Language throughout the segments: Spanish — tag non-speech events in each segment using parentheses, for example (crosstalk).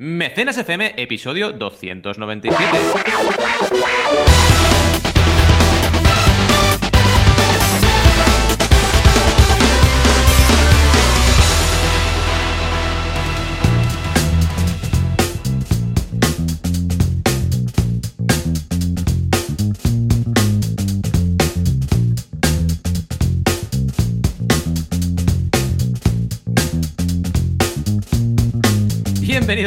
Mecenas FM, episodio 297.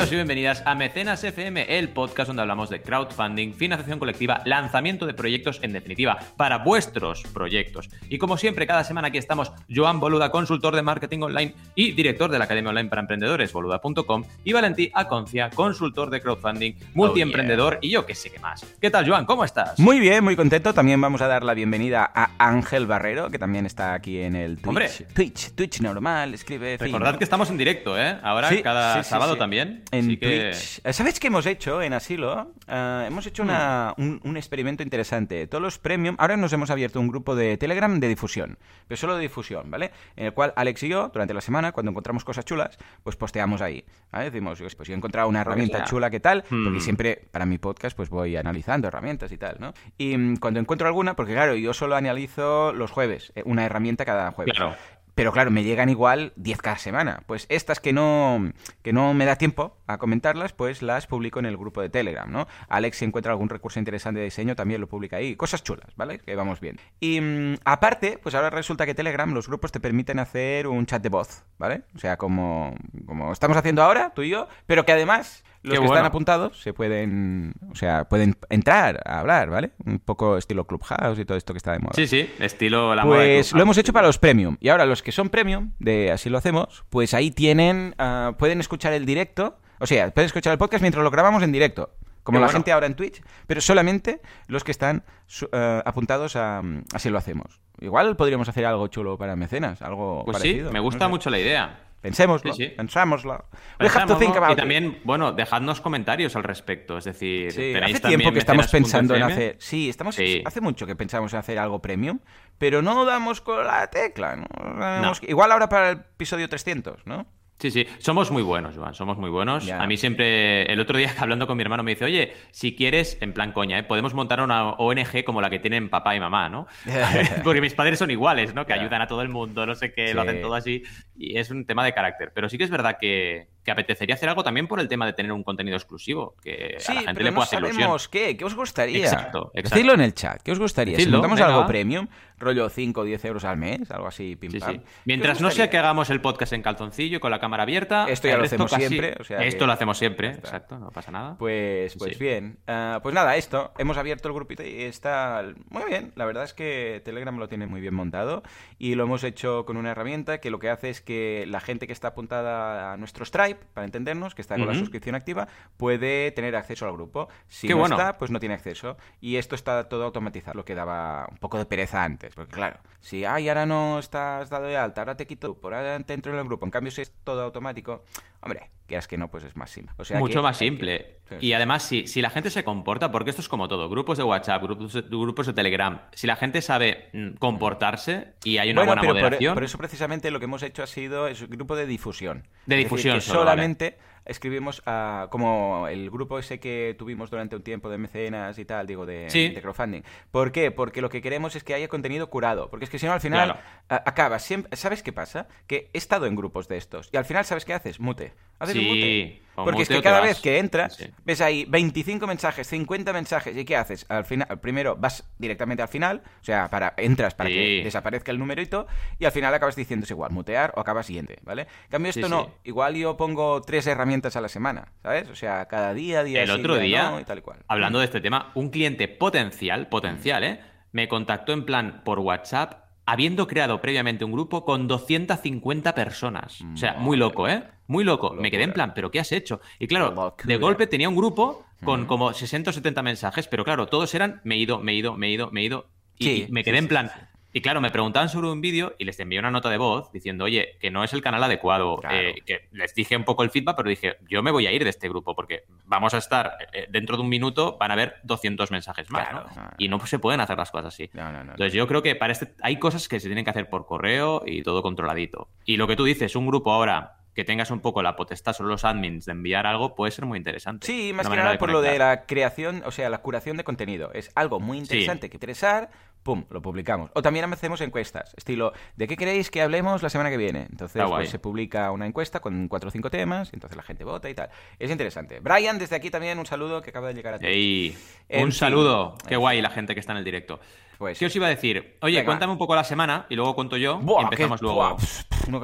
Bienvenidos y bienvenidas a Mecenas FM, el podcast donde hablamos de crowdfunding, financiación colectiva, lanzamiento de proyectos, en definitiva, para vuestros proyectos. Y como siempre, cada semana aquí estamos Joan Boluda, consultor de marketing online y director de la Academia Online para Emprendedores, boluda.com, y Valentí Aconcia, consultor de crowdfunding, multiemprendedor y yo qué sé qué más. ¿Qué tal, Joan? ¿Cómo estás? Muy bien, muy contento. También vamos a dar la bienvenida a Ángel Barrero, que también está aquí en el Twitch. Hombre. Twitch, Twitch normal, escribe. fin. Recordad que estamos en directo, ¿eh? Ahora, Sí, cada sí, sábado sí. también. En Así que- Twitch. Eh, ¿Sabes qué hemos hecho en Asilo? Eh, hemos hecho una- un, un experimento interesante. Todos los premium. Ahora nos hemos abierto un grupo de Telegram de difusión, pero solo de difusión, ¿vale? En el cual Alex y yo, durante la semana, cuando encontramos cosas chulas, pues posteamos ahí. ¿vale? Decimos, pues yo he encontrado una herramienta ya. chula, ¿qué tal? Porque siempre, para mi podcast, pues voy analizando herramientas y tal, ¿no? Y mm, cuando encuentro alguna, porque claro, yo solo analizo los jueves, eh, una herramienta cada jueves. Claro. Pero claro, me llegan igual 10 cada semana. Pues estas que no, que no me da tiempo a comentarlas, pues las publico en el grupo de Telegram, ¿no? Alex, si encuentra algún recurso interesante de diseño, también lo publica ahí. Cosas chulas, ¿vale? Que vamos bien. Y mm, aparte, pues ahora resulta que Telegram, los grupos te permiten hacer un chat de voz, ¿vale? O sea, como, como estamos haciendo ahora, tú y yo, pero que además... Los Qué que bueno. están apuntados se pueden, o sea, pueden entrar a hablar, ¿vale? Un poco estilo Clubhouse y todo esto que está de moda. Sí, sí, estilo la Pues lo hemos hecho para los premium. Y ahora los que son premium, de así lo hacemos, pues ahí tienen, ah, pueden escuchar el directo, o sea, pueden escuchar el podcast mientras lo grabamos en directo. Como Qué la bueno. gente ahora en Twitch, pero solamente los que están ah, apuntados a así lo hacemos. Igual podríamos hacer algo chulo para mecenas, algo Pues parecido. sí, me no gusta sé. mucho la idea. Pensémoslo, Sí, sí. pensámoslo. We have to think about y it. también, bueno, dejadnos comentarios al respecto. Es decir, Sí, tenéis hace tiempo que estamos pensando en hacer. Sí, estamos. Hace mucho que pensamos en hacer algo premium, pero no damos con la tecla. ¿no? Igual ahora para el episodio 300, ¿no? Sí, sí, somos muy buenos, Joan, somos muy buenos. A mí siempre, el otro día (laughs) hablando con mi hermano me dice, oye, si quieres, en plan coña, ¿eh? podemos montar una ONG como la que tienen papá y mamá, ¿no? (laughs) (laughs) Porque mis padres son iguales, ¿no? Que ayudan a todo el mundo, no sé qué, lo hacen todo así. Y es un tema de carácter. Pero sí que es verdad que, que apetecería hacer algo también por el tema de tener un contenido exclusivo, que Sí, a la gente pero le no puede hacer sabemos ilusión. qué. ¿Qué os gustaría? Exacto, exacto. Decidlo en el chat. ¿Qué os gustaría? Decidlo, si montamos venga, algo premium, rollo 5 o 10 euros al mes, algo así, pim Sí, pam. sí. ¿Qué os Mientras no sea que hagamos el podcast en calzoncillo y con la cámara abierta. Esto ya lo hacemos casi- siempre, o sea Esto que- lo hacemos siempre, está. exacto, no pasa nada. Pues, pues Sí. bien. Ah, pues nada, esto. Hemos abierto el grupito y está muy bien. La verdad es que Telegram lo tiene muy bien montado y lo hemos hecho con una herramienta que lo que hace es que la gente que está apuntada a nuestro Para entendernos, que está con la suscripción activa, puede tener acceso al grupo. Si Qué no bueno. está, pues no tiene acceso. Y esto está todo automatizado, lo que daba un poco de pereza antes. Porque claro, si ay, ahora no estás dado de alta, ahora te quito, por ahora te entro en el grupo. En cambio, si es todo automático, hombre, quieras que no, pues es más simple. O sea Mucho que más que- simple. Sí. Y además, si, si la gente se comporta, porque esto es como todo, grupos de WhatsApp, grupos de, grupos de Telegram, si la gente sabe mm, comportarse y hay una Bueno, buena pero por, moderación, por eso precisamente lo que hemos hecho ha sido es un grupo de difusión. De Es difusión decir, que solo, vale. Escribimos a, como el grupo ese que tuvimos durante un tiempo de mecenas y tal, digo, de, Sí. de crowdfunding. ¿Por qué? Porque lo que queremos es que haya contenido curado. Porque es que si no, al final Claro. a- siempre... ¿Sabes qué pasa? Que he estado en grupos de estos y al final, ¿sabes qué haces? Mute. Haces un mute. Porque es que cada vez que entras, Sí. ves ahí 25 mensajes, 50 mensajes, ¿y qué haces? Al final, primero vas directamente al final, o sea, para entras para que desaparezca el numerito y al final acabas diciendo es igual, mutear o acabas siguiente, ¿vale? En cambio, esto no. Igual yo pongo tres herramientas a la semana, ¿sabes? O sea, cada día, día el sí, otro día, no, y tal y cual. hablando de este tema, un cliente potencial, potencial, ¿eh? Me contactó en plan por WhatsApp, habiendo creado previamente un grupo con 250 personas. O sea, muy loco, ¿eh? Muy loco. Me quedé en plan, ¿pero qué has hecho? Y claro, Locura. de golpe tenía un grupo con como 60 o 70 mensajes, pero claro, todos eran me he ido, me he ido, me he ido, me he ido. Y, Sí, y me sí, quedé en plan. Y claro, me preguntaban sobre un vídeo y les envié una nota de voz diciendo, oye, que no es el canal adecuado. Claro. eh, que les dije un poco el feedback, pero dije, yo me voy a ir de este grupo porque vamos a estar, eh, dentro de un minuto van a haber 200 mensajes más. Claro. ¿no? Y no se pueden hacer las cosas así. No, no, no. Entonces yo creo que para este hay cosas que se tienen que hacer por correo y todo controladito. Y lo que tú dices, un grupo ahora que tengas un poco la potestad sobre los admins de enviar algo puede ser muy interesante. Sí, más que nada por lo de la creación, o sea, la curación de contenido. Es algo muy interesante que interesar, pum, lo publicamos. O también hacemos encuestas, estilo, ¿de qué queréis que hablemos la semana que viene? Entonces pues, se publica una encuesta con cuatro o cinco temas, y entonces la gente vota y tal. Es interesante. Brian, desde aquí también un saludo que acaba de llegar a ti. un saludo. Qué guay la gente que está en el directo. Pues, ¿Qué os iba a decir? Oye, cuéntame un poco la semana y luego cuento yo y empezamos luego. no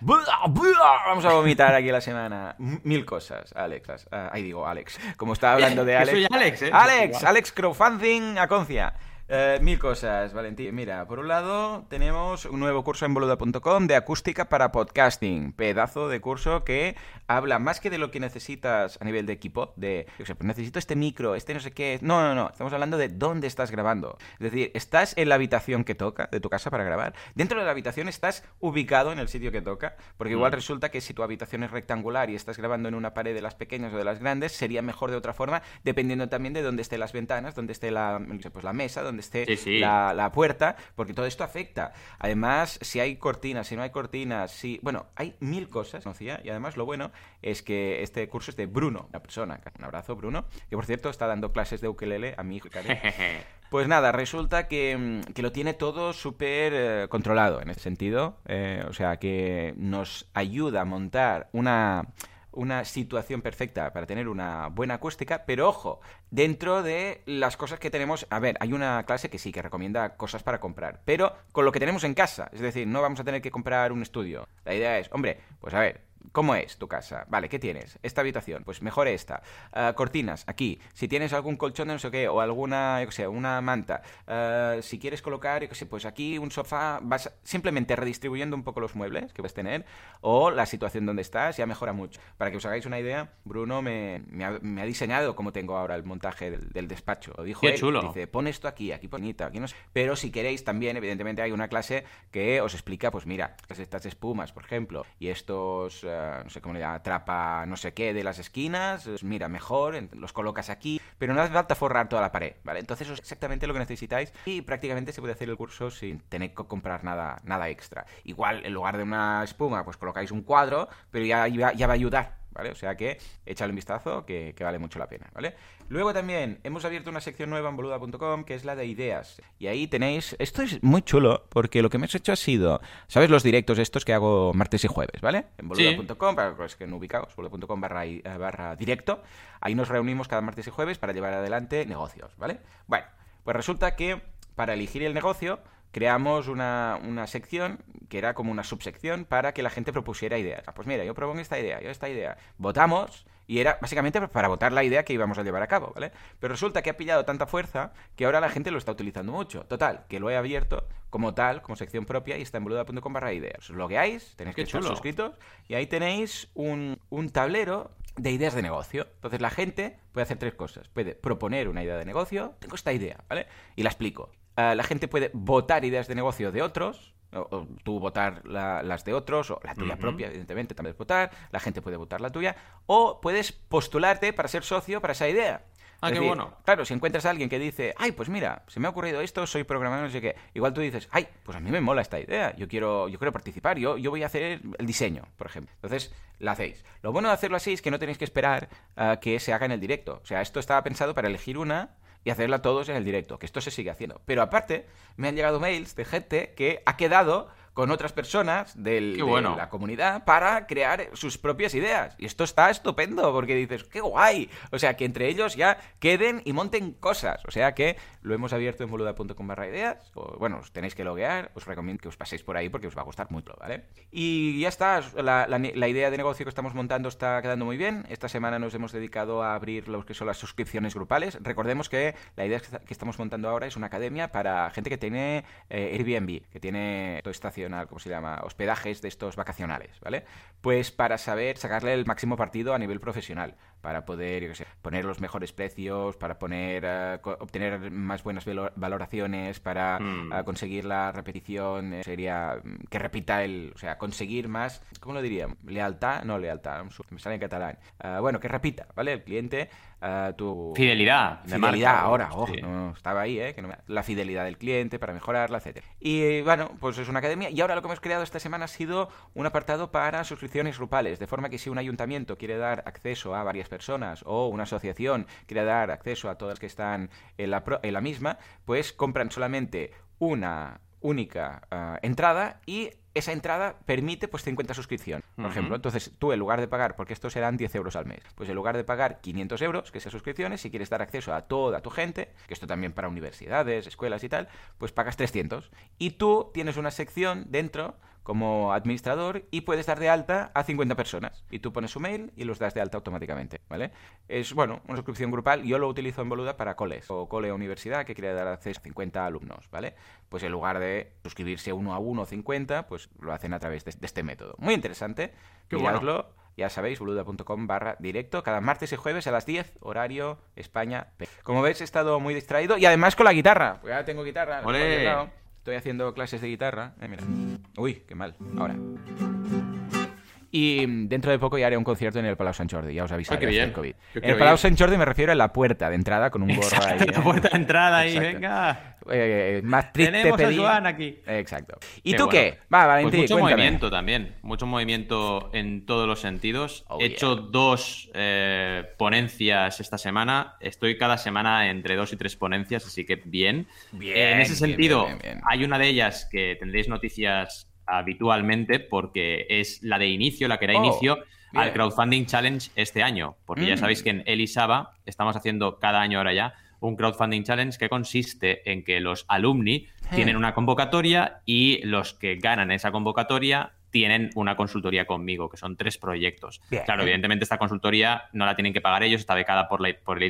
Vamos a vomitar aquí la semana. Mil cosas, Alex. Ah, ahí digo, Alex. Como estaba hablando (laughs) de Alex. soy Alex, ¿eh? Alex, Alex Crowdfunding Aconcia. Eh, mil cosas, Valentín. Mira, por un lado tenemos un nuevo curso en boluda.com de acústica para podcasting. Pedazo de curso que habla más que de lo que necesitas a nivel de equipo, de, yo sé, pues necesito este micro, este no sé qué. No, no, no. Estamos hablando de dónde estás grabando. Es decir, estás en la habitación que toca de tu casa para grabar. Dentro de la habitación estás ubicado en el sitio que toca. Porque igual mm. resulta que si tu habitación es rectangular y estás grabando en una pared de las pequeñas o de las grandes, sería mejor de otra forma, dependiendo también de dónde estén las ventanas, dónde esté la, pues la mesa, dónde esté La, puerta, porque todo esto afecta. Además, si hay cortinas, si no hay cortinas, si... Bueno, hay mil cosas, ¿conocía? Y además lo bueno es que este curso es de Bruno, una persona. Un abrazo, Bruno, que por cierto está dando clases de ukelele a mi hijo. (laughs) Pues nada, resulta que, lo tiene todo súper eh, controlado en ese sentido. Eh, o sea, que nos ayuda a montar una una situación perfecta para tener una buena acústica, pero ojo, dentro de las cosas que tenemos, a ver, hay una clase que sí, que recomienda cosas para comprar, pero con lo que tenemos en casa, es decir, no vamos a tener que comprar un estudio. La idea es, hombre, pues a ver, ¿Cómo es tu casa? Vale, ¿qué tienes? Esta habitación, pues mejor esta. Ah, cortinas, aquí. Si tienes algún colchón de no sé qué, o alguna, yo qué sé, una manta. Ah, si quieres colocar, yo qué sé, pues aquí un sofá, vas simplemente redistribuyendo un poco los muebles que vas a tener, o la situación donde estás, ya mejora mucho. Para que os hagáis una idea, Bruno me, ha, diseñado como tengo ahora el montaje del, despacho. Lo dijo qué chulo. Dice, pon esto aquí, aquí bonita, aquí no sé. Pero si queréis también, evidentemente, hay una clase que os explica, pues mira, estas espumas, por ejemplo, y estos no sé cómo le llama, trapa no sé qué de las esquinas, mira, mejor, los colocas aquí, pero no hace falta forrar toda la pared, ¿vale? Entonces eso es exactamente lo que necesitáis y prácticamente se puede hacer el curso sin tener que comprar nada, nada extra. Igual, en lugar de una espuma, pues colocáis un cuadro, pero ya, ya va a ayudar ¿vale? O sea que échale un vistazo que, vale mucho la pena, ¿vale? Luego también hemos abierto una sección nueva en boluda.com que es la de ideas. Y ahí tenéis... Esto es muy chulo porque lo que me hemos hecho ha sido... ¿Sabes los directos estos que hago martes y jueves, ¿vale? En boluda.com, para los que no ubicaos, boluda.com barra, eh, barra directo. Ahí nos reunimos cada martes y jueves para llevar adelante negocios, ¿vale? Bueno, pues resulta que para elegir el negocio creamos una, una, sección que era como una subsección para que la gente propusiera ideas. Ah, pues mira, yo propongo esta idea, yo esta idea. Votamos y era básicamente para votar la idea que íbamos a llevar a cabo, ¿vale? Pero resulta que ha pillado tanta fuerza que ahora la gente lo está utilizando mucho. Total, que lo he abierto como tal, como sección propia y está en boluda.com barra ideas. Os logueáis, tenéis que estar suscritos y ahí tenéis un, un tablero de ideas de negocio. Entonces la gente puede hacer tres cosas. Puede proponer una idea de negocio, tengo esta idea, ¿vale? Y la explico. Eh, la gente puede votar ideas de negocio de otros, o, tú votar las de otros, o la tuya propia, evidentemente, también votar, la gente puede votar la tuya, o puedes postularte para ser socio para esa idea. Ah, qué bueno. Claro, si encuentras a alguien que dice, ay, pues mira, se me ha ocurrido esto, soy programador, no sé qué, igual tú dices, ay, pues a mí me mola esta idea, yo quiero, yo quiero participar, yo, yo voy a hacer el diseño, por ejemplo. Entonces, la hacéis. Lo bueno de hacerlo así es que no tenéis que esperar a que se haga en el directo. O sea, esto estaba pensado para elegir una y hacerla todos en el directo, que esto se sigue haciendo. Pero aparte, me han llegado mails de gente que ha quedado con otras personas del, de la comunidad para crear sus propias ideas. Y esto está estupendo, porque dices, qué guay. O sea, que entre ellos ya queden y monten cosas. O sea que lo hemos abierto en boluda.com barra ideas. O, bueno, os tenéis que loguear. Os recomiendo que os paséis por ahí porque os va a gustar mucho, ¿vale? Y ya está. La, la, idea de negocio que estamos montando está quedando muy bien. Esta semana nos hemos dedicado a abrir lo que son las suscripciones grupales. Recordemos que la idea que estamos montando ahora es una academia para gente que tiene eh, Airbnb, que tiene toda estación ¿cómo se llama? Hospedajes de estos vacacionales, ¿vale? Pues para saber sacarle el máximo partido a nivel profesional, para poder, yo qué sé, poner los mejores precios, para poner, eh, obtener más buenas valoraciones, para hmm. eh, conseguir la repetición, eh, sería mm, que repita el, o sea, conseguir más, ¿cómo lo diría? Lealtad, no lealtad, me sale en catalán. bueno, que repita, ¿vale? El cliente tu fidelidad fidelidad ahora ojo no, estaba ahí eh que la fidelidad del cliente para mejorarla etcétera. Y bueno pues es una academia Y ahora lo que hemos creado esta semana ha sido un apartado para suscripciones grupales, de forma que si un ayuntamiento quiere dar acceso a varias personas o una asociación quiere dar acceso a todas que están en la, en la misma, pues compran solamente una única ah, entrada y esa entrada permite pues 50 suscripciones, por ejemplo. Entonces, tú en lugar de pagar, porque esto serán 10 euros al mes, pues en lugar de pagar 500 euros, que sea suscripciones, si quieres dar acceso a toda tu gente, que esto también para universidades, escuelas y tal, pues pagas 300. Y tú tienes una sección dentro como administrador y puedes dar de alta a 50 personas. Y tú pones su mail y los das de alta automáticamente, ¿vale? Es, bueno, una suscripción grupal. Yo lo utilizo en Boluda para coles o cole o universidad que quiere dar acceso a 50 alumnos, ¿vale? Pues en lugar de suscribirse uno a uno o 50, pues lo hacen a través de, este método. Muy interesante. Qué Ya sabéis, boluda.com barra directo, cada martes y jueves a las 10, horario España. Como veis, he estado muy distraído y además con la guitarra. Pues ya tengo guitarra. Estoy haciendo clases de guitarra. Eh, mira. Uy, qué mal. Ahora. Y dentro de poco ya haré un concierto en el Palau Sant Jordi, ya os avisaré. Ah, qué bien. COVID. En el Palau Sant Jordi me refiero a la puerta de entrada con un gorro ahí. La puerta de entrada ahí, venga. Eh, más triste Tenemos a Joan aquí. Exacto. ¿Y tú qué? Va, Valentín, pues mucho cuéntame. movimiento también, mucho movimiento en todos los sentidos. Oh, He hecho dos eh, ponencias esta semana. Estoy cada semana entre dos y tres ponencias, así que bien. Bien, en ese sentido, bien, bien, bien. hay una de ellas que tendréis noticias habitualmente porque es la de inicio, la que da Oh, inicio al crowdfunding challenge este año, porque ya Mm. sabéis que en Elisaba estamos haciendo cada año ahora ya un crowdfunding challenge que consiste en que los alumni tienen una convocatoria y los que ganan esa convocatoria tienen una consultoría conmigo, que son tres proyectos. Bien. Claro, evidentemente esta consultoría no la tienen que pagar ellos, está becada por, la, por el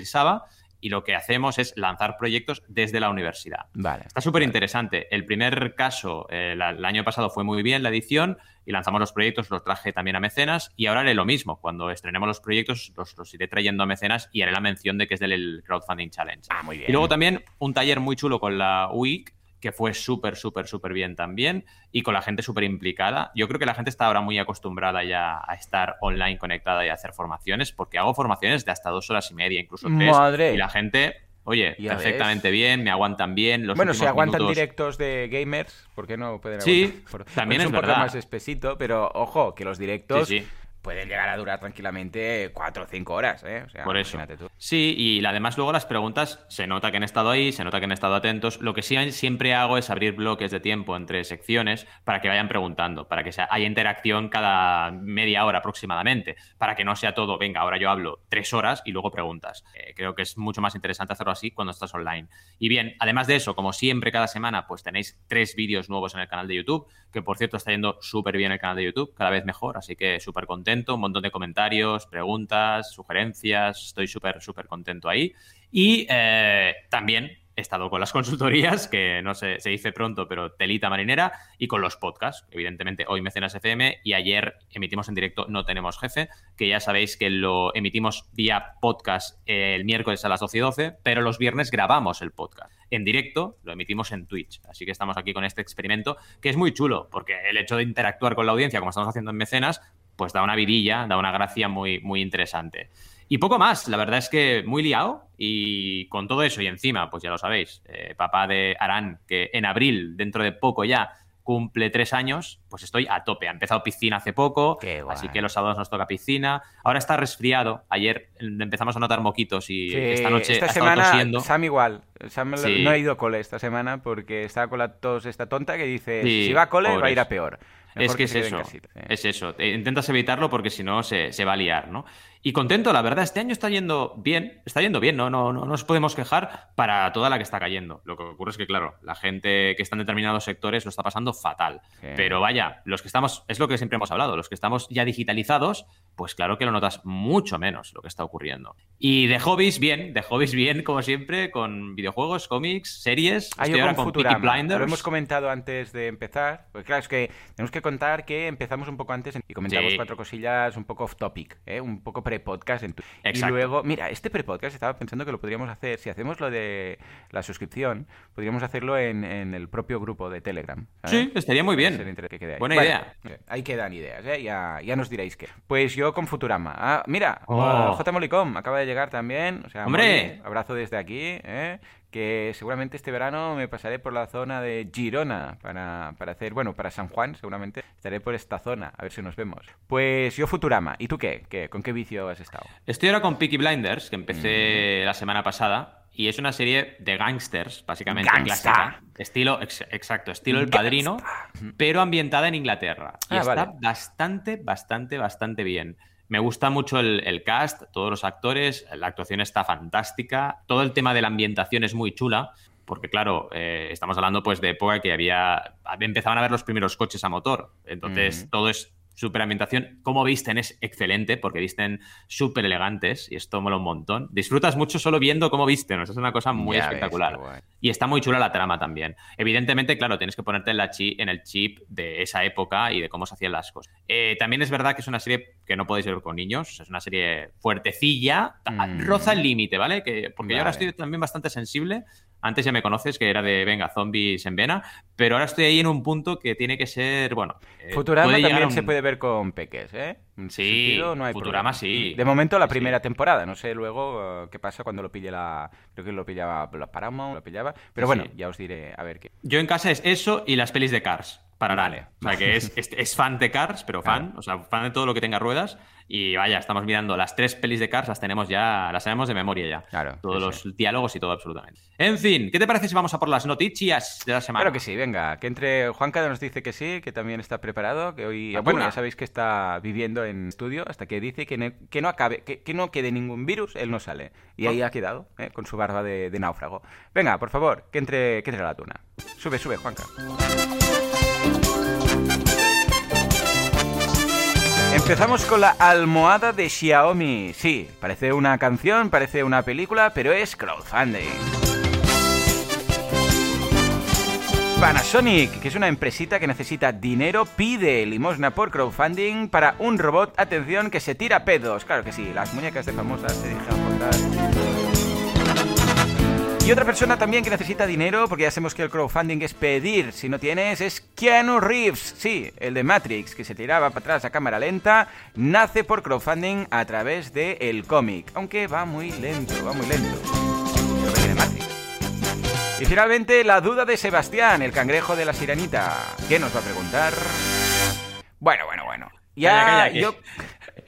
y lo que hacemos es lanzar proyectos desde la universidad. Vale. Está súper interesante. El primer caso, eh, la- el año pasado fue muy bien la edición y lanzamos los proyectos, los traje también a mecenas y ahora haré lo mismo. Cuando estrenemos los proyectos, los, los iré trayendo a mecenas y haré la mención de que es del Crowdfunding Challenge. Ah, muy bien. Y luego también un taller muy chulo con la UIC, que fue súper, súper, súper bien también, y con la gente súper implicada. Yo creo que la gente está ahora muy acostumbrada ya a estar online conectada y a hacer formaciones, porque hago formaciones de hasta dos horas y media, incluso tres. Madre. Y la gente, oye, Ya perfectamente bien, me aguantan bien. Los bueno, si aguantan minutos- directos de gamers, ¿por qué no pueden Sí, aguantar? Por- también es es un poco más espesito, pero ojo, que los directos Sí, sí. Pueden llegar a durar tranquilamente 4 o 5 horas, ¿eh? O sea, Por eso. tú. Sí, y además luego las preguntas, se nota que han estado ahí, se nota que han estado atentos. Lo que sí siempre hago es abrir bloques de tiempo entre secciones para que vayan preguntando, para que sea- haya interacción cada media hora aproximadamente, para que no sea todo, venga, ahora yo hablo tres horas y luego preguntas. Eh, creo que es mucho más interesante hacerlo así cuando estás online. Y bien, además de eso, como siempre cada semana, pues tenéis tres vídeos nuevos en el canal de YouTube, que por cierto está yendo súper bien el canal de YouTube, cada vez mejor, así que súper contento, un montón de comentarios, preguntas, sugerencias, estoy súper, súper contento ahí. Y eh, también he estado con las (laughs) consultorías, que no sé, se dice pronto, pero telita marinera, y con los podcasts, evidentemente hoy Mecenas FM y ayer emitimos en directo No Tenemos Jefe, que ya sabéis que lo emitimos vía podcast el miércoles a las 12 y 12, pero los viernes grabamos el podcast en directo, lo emitimos en Twitch. Así que estamos aquí con este experimento, que es muy chulo, porque el hecho de interactuar con la audiencia, como estamos haciendo en Mecenas, pues da una vidilla, da una gracia muy, muy interesante. Y poco más, la verdad es que muy liado y con todo eso y encima, pues ya lo sabéis, eh, papá de Arán, que en abril, dentro de poco ya, cumple tres años, pues estoy a tope. Ha empezado piscina hace poco, así que los sábados nos toca piscina. Ahora está resfriado. Ayer empezamos a notar moquitos y Sí, esta noche esta ha semana tosiendo. Sam igual. Sam Sí. no ha ido a cole esta semana porque está con la tos esta tonta que dice Sí, si va a cole va a ir a peor. Mejor es que, es eso, casita, es eso. Eh, Intentas evitarlo porque si no se, se va a liar, ¿no? Y contento, la verdad, este año está yendo bien, está yendo bien, ¿no? No, no, no nos podemos quejar para toda la que está cayendo. Lo que ocurre es que, claro, la gente que está en determinados sectores lo está pasando fatal. Sí. Pero vaya, los que estamos, es lo que siempre hemos hablado, los que estamos ya digitalizados, pues claro que lo notas mucho menos lo que está ocurriendo. Y de hobbies, bien, de hobbies, bien, como siempre, con videojuegos, cómics, series. Ahora con Futurama. Blinders. Lo hemos comentado antes de empezar. Pues claro, es que tenemos que contar que empezamos un poco antes y comentamos Sí. cuatro cosillas un poco off topic, ¿eh? un poco pre-podcast. en tu- Y luego, mira, este pre-podcast estaba pensando que lo podríamos hacer, si hacemos lo de la suscripción, podríamos hacerlo en, en el propio grupo de Telegram. ¿sabes? Sí, estaría muy bien. Que. Buena idea. eh, Ahí quedan ideas, ¿eh? ya, ya nos diréis qué. Pues yo con Futurama. Ah, mira, Oh. J. Molicom acaba de llegar también. O sea, ¡Hombre! Molly, abrazo desde aquí. ¿eh? Que seguramente este verano me pasaré por la zona de Girona para, para hacer, bueno, para San Juan seguramente estaré por esta zona, a ver si nos vemos. Pues yo Futurama, ¿y tú qué? ¿Qué? ¿Con qué vicio has estado? Estoy ahora con Peaky Blinders, que empecé la semana pasada. Y es una serie de gangsters, básicamente. Gangsta. clásica. Estilo, ex- exacto, estilo El Padrino, pero ambientada en Inglaterra. Y Ah, está vale. bastante, bastante, bastante bien. Me gusta mucho el, el cast, todos los actores, la actuación está fantástica, todo el tema de la ambientación es muy chula, porque claro, eh, estamos hablando pues de época que había, empezaban a ver los primeros coches a motor, entonces todo es súper ambientación. Como visten es excelente, porque visten súper elegantes y esto mola un montón. Disfrutas mucho solo viendo cómo visten, o sea, es una cosa muy Ya espectacular. Y está muy chula la trama también. Evidentemente, claro, tienes que ponerte en, la chi- en el chip de esa época y de cómo se hacían las cosas. Eh, también es verdad que es una serie que no podéis ver con niños, es una serie fuertecilla, Mm. roza el límite, ¿vale? Que, porque yo ahora estoy también bastante sensible. Antes ya me conoces, que era de, venga, zombies en vena, pero ahora estoy ahí en un punto que tiene que ser, bueno... eh, Futurama también un- se puede ver con peques, ¿eh? Ese Sí, sentido no hay Futurama problema. sí. De momento la Sí, sí. primera temporada, no sé luego eh, qué pasa cuando lo pille la... Creo que lo pillaba la Paramount, lo pillaba... Pero Sí, bueno, sí. ya os diré a ver qué... Yo en casa es eso y las pelis de Cars. Para Vale. O sea, que es, es, es fan de Cars, pero fan. Claro. O sea, fan de todo lo que tenga ruedas. Y vaya, estamos mirando las tres pelis de Cars, las tenemos ya, las tenemos de memoria ya. Claro, Todos sí, los sí. diálogos y todo absolutamente. En fin, ¿qué te parece si vamos a por las noticias de la semana? Claro que sí, venga, que entre Juanca nos dice que sí, que también está preparado, que hoy... Vacuna. Bueno, ya sabéis que está viviendo en estudio hasta que dice que, ne- que no acabe, que, que no quede ningún virus, él no sale. Y ahí ha quedado, ¿eh? con su barba de, de náufrago. Venga, por favor, que entre, que entre la tuna. Sube, sube, Juanca. Empezamos con la almohada de Xiaomi. Sí, parece una canción, parece una película, pero es crowdfunding. Panasonic, que es una empresita que necesita dinero, pide limosna por crowdfunding para un robot, atención, que se tira pedos. Claro que sí, las muñecas de famosas se dejan portar. Y otra persona también que necesita dinero, porque ya sabemos que el crowdfunding es pedir, si no tienes, es Keanu Reeves. Sí, el de Matrix, que se tiraba para atrás a cámara lenta, nace por crowdfunding a través del el cómic. Aunque va muy lento, va muy lento. Y finalmente, la duda de Sebastián, el cangrejo de la sirenita. ¿Qué nos va a preguntar? Bueno, bueno, bueno. Ya, Calla, calla, yo...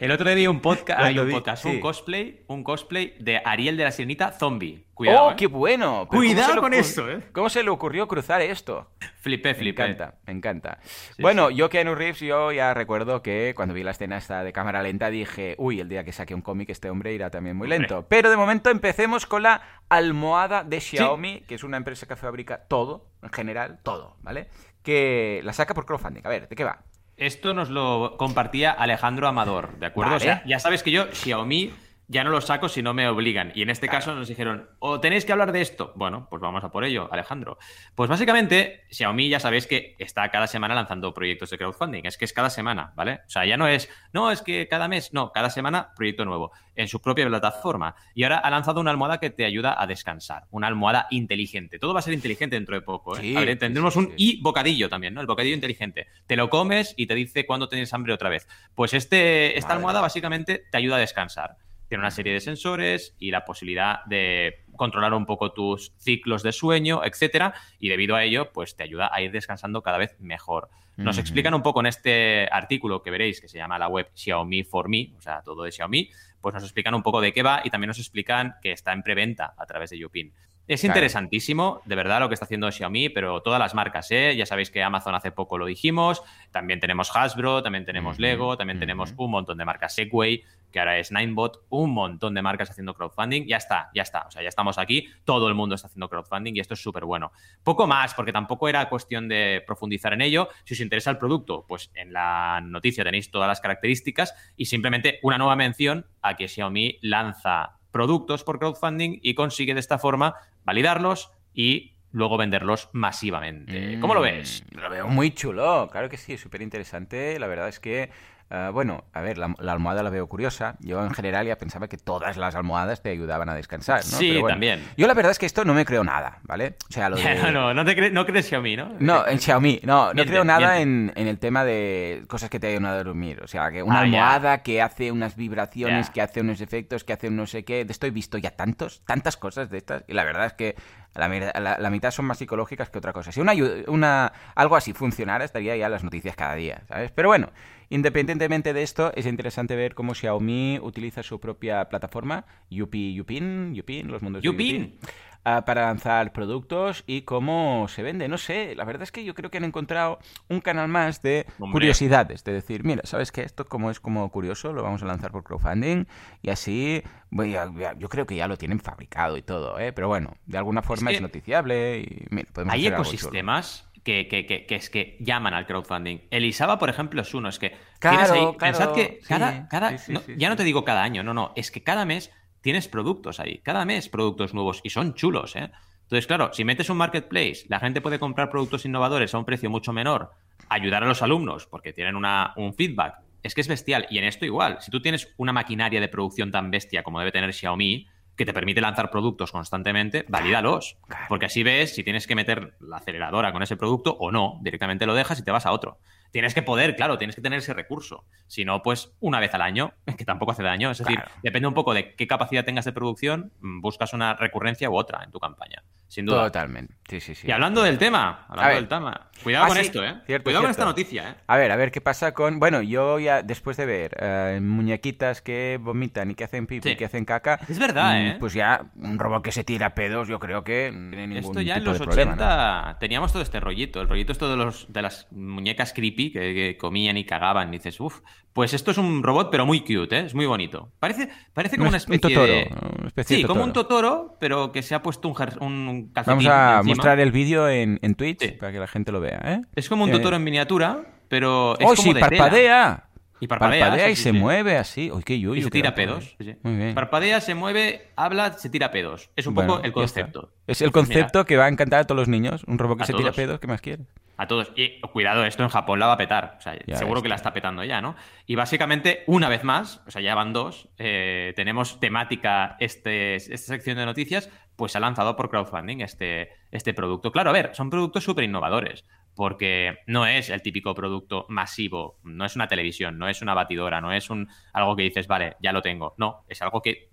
El otro día vi un podcast, Lo- (laughs) hay lo un vi, podcast, sí. un cosplay, un cosplay de Ariel de la Sirenita zombie. Cuidado, ¡Oh, ¿eh? qué bueno! Pero Cuidado ¿cómo se le con eso, ¿eh? ¿Cómo se le ocurrió cruzar esto? Flipé, Me flipé. encanta, me encanta. bueno, yo Keanu Reeves, yo ya recuerdo que cuando vi la escena esta de cámara lenta dije, uy, el día que saque un cómic este hombre irá también muy Hombre. lento. Pero de momento empecemos con la almohada de Xiaomi, que es una empresa que fabrica todo, en general, todo, ¿vale? Que la saca por crowdfunding. A ver, ¿de qué va? Esto nos lo compartía Alejandro Amador, ¿de acuerdo? Vale. O sea, ya sabes que yo Xiaomi ya no lo saco si no me obligan. Y en este caso nos dijeron, o tenéis que hablar de esto. Bueno, pues vamos a por ello, Alejandro. Pues básicamente, Xiaomi ya sabéis que está cada semana lanzando proyectos de crowdfunding. Es que es cada semana, ¿vale? O sea, ya no es, no, es que cada mes, no, cada semana proyecto nuevo en su propia plataforma. Y ahora ha lanzado una almohada que te ayuda a descansar. Una almohada inteligente. Todo va a ser inteligente dentro de poco, ¿eh? Sí, a ver, tendremos sí, un y bocadillo también, ¿no? El bocadillo inteligente. Te lo comes y te dice cuándo tienes hambre otra vez. Pues este, esta Madre. almohada básicamente te ayuda a descansar. Tiene una serie de sensores y la posibilidad de controlar un poco tus ciclos de sueño, etcétera, y debido a ello, pues te ayuda a ir descansando cada vez mejor. Nos explican un poco en este artículo que veréis, que se llama la web Xiaomi for Me, o sea, todo de Xiaomi, pues nos explican un poco de qué va y también nos explican que está en preventa a través de Yupin. Es Claro. interesantísimo, de verdad, lo que está haciendo Xiaomi, pero todas las marcas, ¿eh? Ya sabéis que Amazon hace poco lo dijimos, también tenemos Hasbro, también tenemos Lego, también tenemos un montón de marcas Segway, que ahora es Ninebot, un montón de marcas haciendo crowdfunding. Ya está, ya está. O sea, ya estamos aquí, todo el mundo está haciendo crowdfunding y esto es súper bueno. Poco más, porque tampoco era cuestión de profundizar en ello. Si os interesa el producto, pues en la noticia tenéis todas las características y simplemente una nueva mención a que Xiaomi lanza productos por crowdfunding y consigue de esta forma validarlos y luego venderlos masivamente. ¿Cómo lo ves? Mm, Lo veo muy chulo, claro que sí, súper interesante. La verdad es que Uh, bueno, a ver, la, la, almohada la veo curiosa. Yo en general ya pensaba que todas las almohadas te ayudaban a descansar, ¿no? Sí, bueno, también. Yo la verdad es que esto no me creo nada, ¿vale? O sea, lo (laughs) de... no, no, no, te cre no crees Xiaomi, ¿no? No, en Xiaomi, no, no creo nada en, en, el tema de cosas que te ayudan a dormir. O sea, que una ah, almohada que hace unas vibraciones, que hace unos efectos, que hace un no sé qué. De esto he visto ya tantos, tantas cosas de estas. Y la verdad es que la, la, la, mitad son más psicológicas que otra cosa. Si una, una, algo así funcionara, estaría ya en las noticias cada día, ¿sabes? Pero bueno, independientemente de esto, es interesante ver cómo Xiaomi utiliza su propia plataforma, Yupi, Yupin, Yupin, los mundos Yupin. de Yupin, uh, para lanzar productos y cómo se vende. No sé, la verdad es que yo creo que han encontrado un canal más de Hombre. curiosidades, de decir, mira, ¿sabes qué? Esto como es como curioso, lo vamos a lanzar por crowdfunding y así, yo creo que ya lo tienen fabricado y todo, ¿eh? Pero bueno, de alguna forma es, que es noticiable y mira, podemos Hay hacer ecosistemas que, que, que, que, es que llaman al crowdfunding. Elisaba, por ejemplo, es uno. Es que claro, tienes ahí, claro, pensad que cada, sí, cada sí, sí, no, ya no te digo cada año, no, no, es que cada mes tienes productos ahí, cada mes productos nuevos y son chulos, ¿eh? Entonces, claro, si metes un marketplace, la gente puede comprar productos innovadores a un precio mucho menor, ayudar a los alumnos porque tienen una, un feedback. Es que es bestial. Y en esto igual, si tú tienes una maquinaria de producción tan bestia como debe tener Xiaomi, que te permite lanzar productos constantemente, valídalos. Porque así ves si tienes que meter la aceleradora con ese producto o no. Directamente lo dejas y te vas a otro. Tienes que poder, claro, tienes que tener ese recurso. Si no, pues una vez al año, (laughs) que tampoco hace daño. Es decir, Claro. depende un poco de qué capacidad tengas de producción, mm, buscas una recurrencia u otra en tu campaña. Sin duda. Totalmente. Sí, sí, sí. Y hablando del tema, hablando del tema. Cuidado Ah, con sí, esto, ¿eh? cierto, Cuidado con esta noticia, ¿eh? A ver, a ver qué pasa con. Bueno, yo ya después de ver eh, muñequitas que vomitan y que hacen pipi Sí. y que hacen caca. Es verdad, mm, ¿eh? Pues ya un robot que se tira pedos, yo creo que no tiene ningún Esto ya en los de 80 problema, ¿no? teníamos todo este rollito. El rollito esto de, los, de las muñecas creepy que, que comían y cagaban. Y dices, uff, pues esto es un robot, pero muy cute, ¿eh? Es muy bonito. Parece, parece como una es un especie Totoro, de... Una especie Sí, de como un Totoro. Pero que se ha puesto un, un calcetín Vamos a encima. mostrar el vídeo en, en Twitch Sí. para que la gente lo vea, ¿eh? Es como un Eh, Totoro en miniatura, pero es ¡Oh, como sí! de tela. ¡Parpadea! Y parpadea, sí, y sí, se sí. mueve así. ¡Uy, qué yuyu! Y se tira pedos. ¿eh? Muy bien. Parpadea, se mueve, habla, se tira pedos. Es un Bueno, poco el concepto. Es el Pues mira, concepto que va a encantar a todos los niños. Un robot que A se tira pedos, ¿qué más quieres? A todos. Y cuidado, esto en Japón la va a petar. O sea, Ya seguro ves, que la está petando ya, ¿no? Y básicamente, una vez más, o sea, ya van dos, eh, tenemos temática este, esta sección de noticias, pues se ha lanzado por crowdfunding este, este producto. Claro, a ver, son productos súper innovadores, porque no es el típico producto masivo, no es una televisión, no es una batidora, no es un algo que dices, vale, ya lo tengo. No, es algo que eh,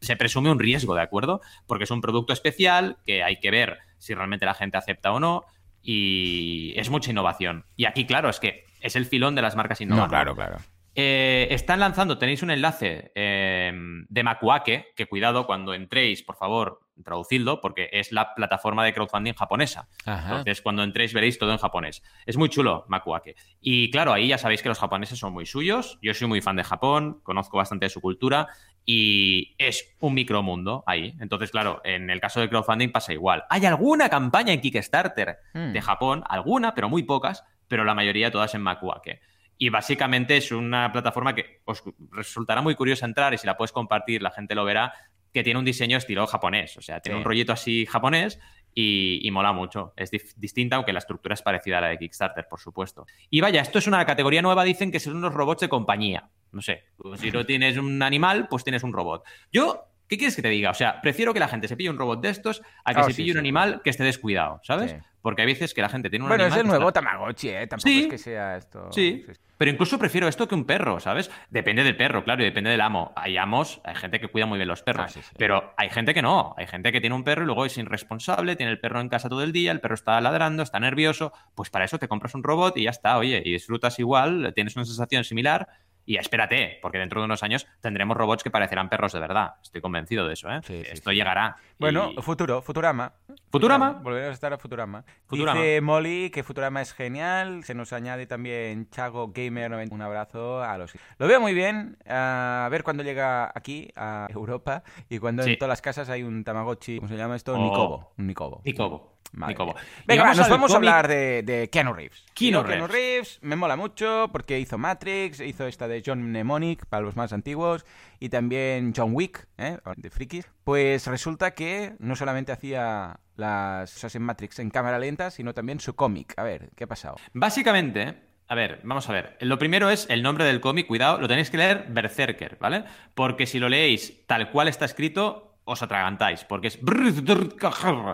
se presume un riesgo, ¿de acuerdo? Porque es un producto especial que hay que ver si realmente la gente acepta o no y es mucha innovación. Y aquí, claro, es que es el filón de las marcas No, innovadoras. claro, claro. Eh, están lanzando, tenéis un enlace eh, de Makuake, que cuidado cuando entréis, por favor, traducidlo, porque es la plataforma de crowdfunding japonesa. Ajá. Entonces, cuando entréis veréis todo en japonés. Es muy chulo, Makuake. Y claro, ahí ya sabéis que los japoneses son muy suyos. Yo soy muy fan de Japón, conozco bastante de su cultura y es un micromundo ahí. Entonces, claro, en el caso del crowdfunding pasa igual. Hay alguna campaña en Kickstarter Mm. de Japón, alguna, pero muy pocas, pero la mayoría todas en Makuake. Y básicamente es una plataforma que os resultará muy curiosa entrar y si la puedes compartir, la gente lo verá, que tiene un diseño estilo japonés. O sea, tiene Sí. un rollito así japonés y, y mola mucho. Es distinta, aunque la estructura es parecida a la de Kickstarter, por supuesto. Y vaya, esto es una categoría nueva, dicen que son unos robots de compañía. No sé, si no tienes un animal, pues tienes un robot. Yo, ¿qué quieres que te diga? O sea, prefiero que la gente se pille un robot de estos a que Ah, se sí, pille un sí. animal que esté descuidado, ¿sabes? Sí. Porque hay veces que la gente tiene un Bueno, es animal el que nuevo está- Tamagotchi, ¿eh? Tampoco es que sea esto... Sí, pero incluso prefiero esto que un perro, ¿sabes? Depende del perro, claro, y depende del amo. Hay amos, hay gente que cuida muy bien los perros, Ah, sí, sí. pero hay gente que no. Hay gente que tiene un perro y luego es irresponsable, tiene el perro en casa todo el día, el perro está ladrando, está nervioso. Pues para eso te compras un robot y ya está, oye, y disfrutas igual, tienes una sensación similar. Y espérate, porque dentro de unos años tendremos robots que parecerán perros de verdad. Estoy convencido de eso, ¿eh? Sí, sí, Esto sí. llegará. Bueno, Y- futuro, Futurama. ¿Futurama? Volveremos a estar a Futurama. Futurama. Dice Molly que Futurama es genial. Se nos añade también Chago Gamer. 90. Un abrazo a los. Lo veo muy bien. A ver cuándo llega aquí, a Europa. Y cuando en todas las casas hay un Tamagotchi. ¿Cómo se llama esto? Oh. Nikobo. Un Nikobo. Nicobo. Madre Venga, va, nos vamos a hablar de, de Keanu Reeves. Keanu Yo, Keanu Reeves. Reeves me mola mucho porque hizo Matrix, hizo esta de John Mnemonic para los más antiguos y también John Wick, ¿eh? de frikis. Pues resulta que no solamente hacía las cosas en Matrix en cámara lenta, sino también su cómic. A ver, ¿qué ha pasado? Básicamente, A ver, vamos a ver. Lo primero es el nombre del cómic, cuidado, lo tenéis que leer Berserker, ¿vale? Porque si lo leéis tal cual está escrito, os atragantáis, porque es...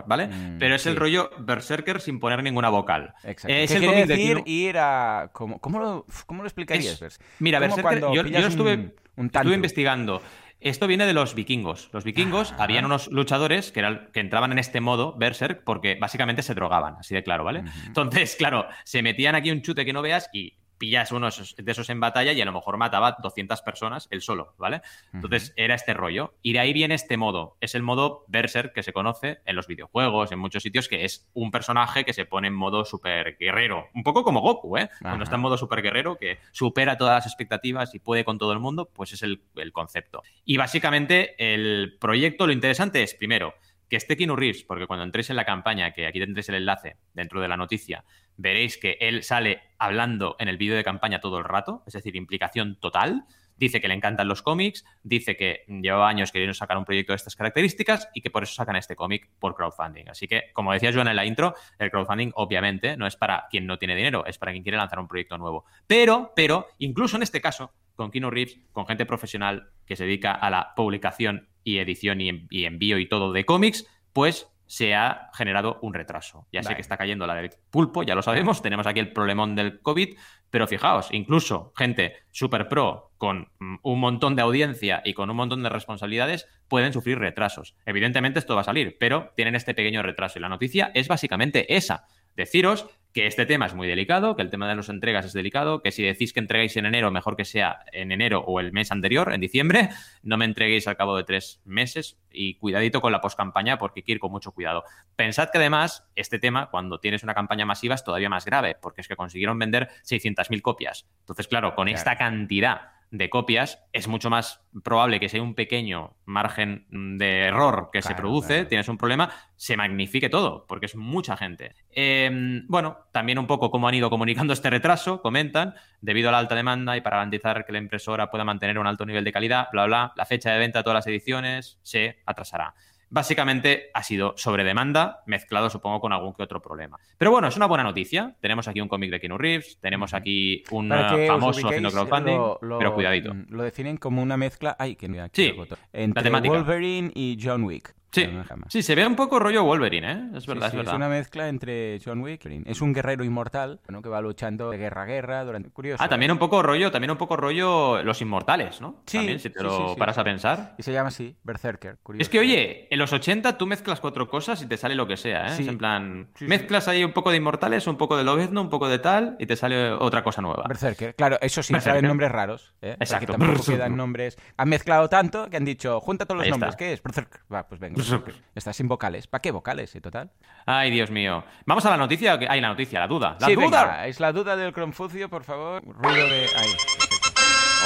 ¿Vale? Mm, Pero es el rollo Berserker sin poner ninguna vocal. Exacto. Es ¿Qué el quiere de ir a... ¿Cómo, cómo, lo, cómo lo explicarías? Es-? Mira, Berserker, yo, yo estuve, un, un estuve tantu. investigando. Esto viene de los vikingos. Los vikingos Ah. habían unos luchadores que, eran- que entraban en este modo Berserk porque básicamente se drogaban, así de claro, ¿vale? Entonces, claro, se metían aquí un chute que no veas y pillas uno de esos- de esos en batalla y a lo mejor mataba 200 personas él solo, ¿vale? Entonces era este rollo. Y de ahí viene este modo. Es el modo Berserk que se conoce en los videojuegos, en muchos sitios, que es un personaje que se pone en modo super guerrero. Un poco como Goku, ¿eh? Cuando está en modo super guerrero, que supera todas las expectativas y puede con todo el mundo, pues es el, el concepto. Y básicamente el proyecto, lo interesante es, primero, que esté Keanu Reeves, porque cuando entréis en la campaña, que aquí tendréis el enlace dentro de la noticia, veréis que él sale hablando en el vídeo de campaña todo el rato, es decir, implicación total. Dice que le encantan los cómics, dice que llevaba años queriendo sacar un proyecto de estas características y que por eso sacan este cómic por crowdfunding. Así que, como decía Joana en la intro, el crowdfunding obviamente no es para quien no tiene dinero, es para quien quiere lanzar un proyecto nuevo. Pero, pero, incluso en este caso, con Keanu Reeves, con gente profesional que se dedica a la publicación y edición y, en- y envío y todo de cómics, pues se ha generado un retraso. Ya sé que está cayendo la del pulpo, ya lo sabemos, tenemos aquí el problemón del COVID, pero fijaos, incluso gente super pro con mm, un montón de audiencia y con un montón de responsabilidades pueden sufrir retrasos. Evidentemente esto va a salir, pero tienen este pequeño retraso y la noticia es básicamente esa. Deciros que este tema es muy delicado, que el tema de las entregas es delicado, que si decís que entregáis en enero, mejor que sea en enero o el mes anterior, en diciembre, no me entreguéis al cabo de tres meses y cuidadito con la poscampaña porque hay que ir con mucho cuidado. Pensad que además este tema, cuando tienes una campaña masiva, es todavía más grave, porque es que consiguieron vender 600.000 copias. Entonces, claro, con Claro. esta cantidad de copias, es mucho más probable que si hay un pequeño margen de error que se produce, claro. tienes un problema, se magnifique todo, porque es mucha gente. Eh, bueno, también un poco cómo han ido comunicando este retraso, comentan, debido a la alta demanda y para garantizar que la impresora pueda mantener un alto nivel de calidad, bla, bla, la fecha de venta de todas las ediciones se atrasará. Básicamente ha sido sobre demanda, mezclado supongo con algún que otro problema. Pero bueno, es una buena noticia. Tenemos aquí un cómic de Keanu Reeves, tenemos aquí un famoso haciendo crowdfunding, lo- lo- pero cuidadito. mm, Lo definen como una mezcla. Ay, que mira, aquí Sí. Entre temática. Wolverine y John Wick. Sí, sí, se ve un poco rollo Wolverine, ¿eh? Es verdad, sí, es es verdad. una mezcla entre John Wick y. Es un guerrero inmortal que va luchando de guerra a guerra durante. Curioso. Ah, también ¿eh? un poco rollo, también un poco rollo Los Inmortales, ¿no? Sí, También, si te lo paras a pensar. Y se llama así, Berserker. Curioso. Es que, oye, en los 80 tú mezclas cuatro cosas y te sale lo que sea, ¿eh? Es en plan, mezclas ahí un poco de Inmortales, un poco de Lobezno, un poco de tal, y te sale otra cosa nueva. Berserker, claro, eso sí, Berserker. saben nombres raros. ¿eh? Porque Exacto. tampoco (laughs) quedan nombres. Han mezclado tanto que han dicho, junta todos los Ahí nombres. está. ¿Qué es? Berserker. Va, pues venga. Berserker. Está sin vocales. ¿Para qué vocales, eh, total? Ay, Dios mío. Vamos a la noticia. o qué? Ay, la noticia, la duda. ¡La sí, duda! venga, es la duda del Confucio, por favor. Ruido de. Ahí.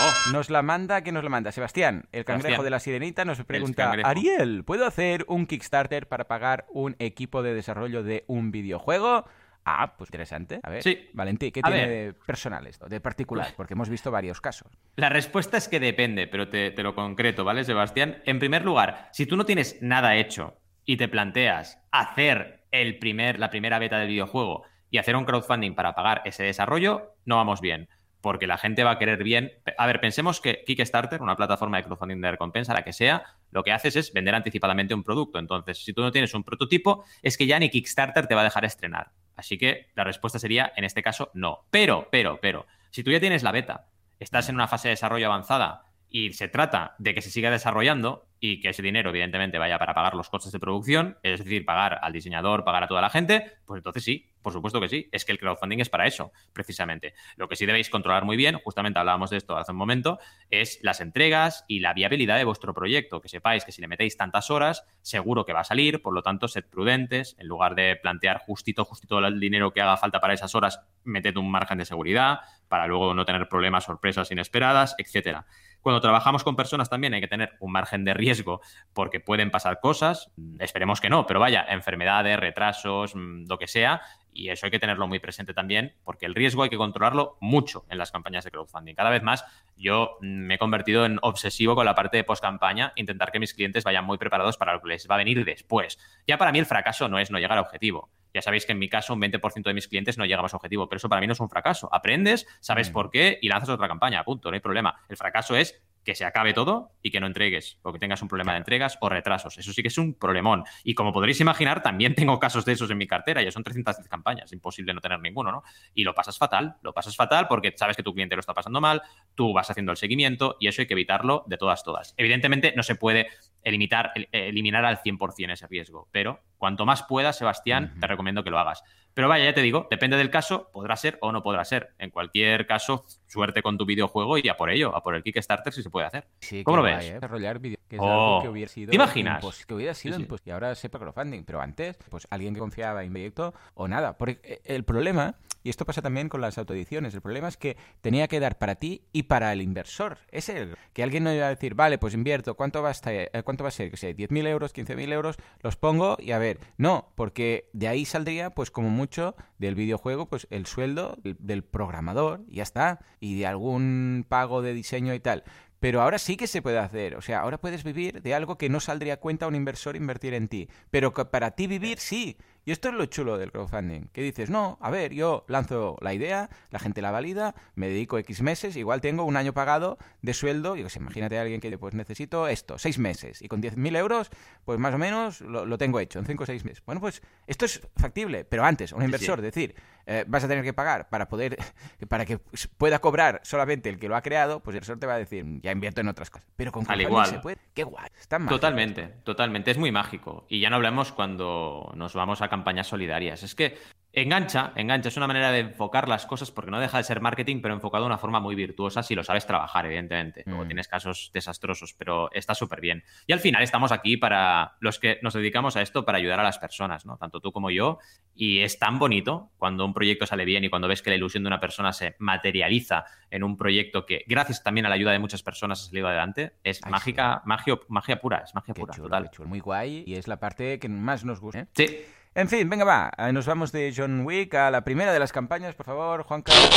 Oh, Nos la manda, ¿quién nos la manda? Sebastián, el cangrejo Sebastián. de la sirenita, nos pregunta. Ariel, ¿puedo hacer un Kickstarter para pagar un equipo de desarrollo de un videojuego? Ah, pues interesante. A ver, Sí. Valentí, ¿qué A tiene ver. de personal esto? De particular, porque hemos visto varios casos. La respuesta es que depende, pero te, te lo concreto, ¿vale, Sebastián? En primer lugar, si tú no tienes nada hecho y te planteas hacer el primer, la primera beta del videojuego y hacer un crowdfunding para pagar ese desarrollo, no vamos bien. Porque la gente va a querer bien. A ver, pensemos que Kickstarter, una plataforma de crowdfunding de recompensa, la que sea, lo que haces es vender anticipadamente un producto. Entonces, si tú no tienes un prototipo, es que ya ni Kickstarter te va a dejar estrenar. Así que la respuesta sería, en este caso, no. Pero, pero, pero, si tú ya tienes la beta, estás en una fase de desarrollo avanzada y se trata de que se siga desarrollando y que ese dinero, evidentemente, vaya para pagar los costes de producción, es decir, pagar al diseñador, pagar a toda la gente, pues entonces sí, por supuesto que sí. Es que el crowdfunding es para eso, precisamente. Lo que sí debéis controlar muy bien, justamente hablábamos de esto hace un momento, es las entregas y la viabilidad de vuestro proyecto. Que sepáis que si le metéis tantas horas, seguro que va a salir, por lo tanto, sed prudentes. En lugar de plantear justito, justito el dinero que haga falta para esas horas, meted un margen de seguridad para luego no tener problemas, sorpresas inesperadas, etcétera. Cuando trabajamos con personas también hay que tener un margen de riesgo porque pueden pasar cosas, mm, esperemos que no, pero vaya, enfermedades, retrasos, mm, lo que sea, y eso hay que tenerlo muy presente también porque el riesgo hay que controlarlo mucho en las campañas de crowdfunding. Cada vez más yo mm, me he convertido en obsesivo con la parte de post-campaña, intentar que mis clientes vayan muy preparados para lo que les va a venir después. Ya para mí el fracaso no es no llegar a objetivo. Ya sabéis que en mi caso un 20% de mis clientes no llega a su objetivo, pero eso para mí no es un fracaso. Aprendes, sabes Mm. por qué y lanzas otra campaña, punto, no hay problema. El fracaso es que se acabe todo y que no entregues, o que tengas un problema de entregas o retrasos. Eso sí que es un problemón. Y como podréis imaginar, también tengo casos de esos en mi cartera, ya son 310 campañas, imposible no tener ninguno, ¿no? Y lo pasas fatal, lo pasas fatal porque sabes que tu cliente lo está pasando mal, tú vas haciendo el seguimiento y eso hay que evitarlo de todas, todas. Evidentemente no se puede eliminar, el- eliminar al 100% ese riesgo, pero cuanto más puedas, Sebastián, te recomiendo que lo hagas. Pero vaya, ya te digo, depende del caso, podrá ser o no podrá ser. En cualquier caso, suerte con tu videojuego y a por ello, a por el Kickstarter si se puede hacer. Sí, ¿Cómo lo ves? ¿eh? Desarrollar vídeo, que es Oh, algo que hubiera sido ¿te imaginas? que hubiera sido Sí, sí. impos- y ahora sepa crowdfunding, pero antes, pues alguien que confiaba en proyecto o nada. Porque eh, el problema, y esto pasa también con las autoediciones, el problema es que tenía que dar para ti y para el inversor. Es el que alguien no iba a decir, vale, pues invierto, ¿cuánto va a, estar- eh, ¿cuánto va a ser? Que sé, 10.000 euros, 15.000 euros, los pongo y a ver, no, porque de ahí saldría, pues como mucho del videojuego, pues el sueldo del- programador, y ya está, y de algún pago de diseño y tal. Pero ahora sí que se puede hacer. O sea, ahora puedes vivir de algo que no saldría cuenta a un inversor invertir en ti. Pero que para ti vivir sí. Y esto es lo chulo del crowdfunding. Que dices, no, a ver, yo lanzo la idea, la gente la valida, me dedico X meses, igual tengo un año pagado de sueldo. Yo que sé, imagínate a alguien que pues necesito esto, seis meses. Y con 10.000 euros, pues más o menos lo, lo tengo hecho en cinco o seis meses. Bueno, pues esto es factible. Pero antes, un sí. inversor, decir, eh, vas a tener que pagar para poder, (laughs) para que pueda cobrar solamente el que lo ha creado, pues el inversor te va a decir, ya invierto en otras cosas. Pero con Al igual. se puede. Qué guay. Está. Totalmente, totalmente. Es muy mágico. Y ya no hablamos cuando nos vamos a campañas solidarias. Es que engancha, engancha. Es una manera de enfocar las cosas porque no deja de ser marketing, pero enfocado de una forma muy virtuosa si lo sabes trabajar, evidentemente. Luego Mm. tienes casos desastrosos, pero está súper bien. Y al final estamos aquí para los que nos dedicamos a esto para ayudar a las personas, ¿no? Tanto tú como yo. Y es tan bonito cuando un proyecto sale bien y cuando ves que la ilusión de una persona se materializa en un proyecto que, gracias también a la ayuda de muchas personas, ha salido adelante. Es Ay, mágica, magio- magia pura, es magia Qué pura, chulo, total. chulo. Muy guay. Y es la parte que más nos gusta. ¿eh? Sí, En fin, venga, va. Eh, Nos vamos de John Wick a la primera de las campañas, por favor, Juan Carlos.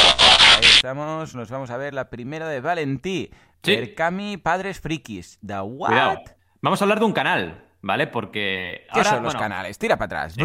Ahí estamos. Nos vamos a ver la primera de Valentí. Sí. Padres Frikis. The What? cuidado. Vamos a hablar de un canal, ¿vale? Porque ¿Qué son los bueno, canales? Tira para atrás.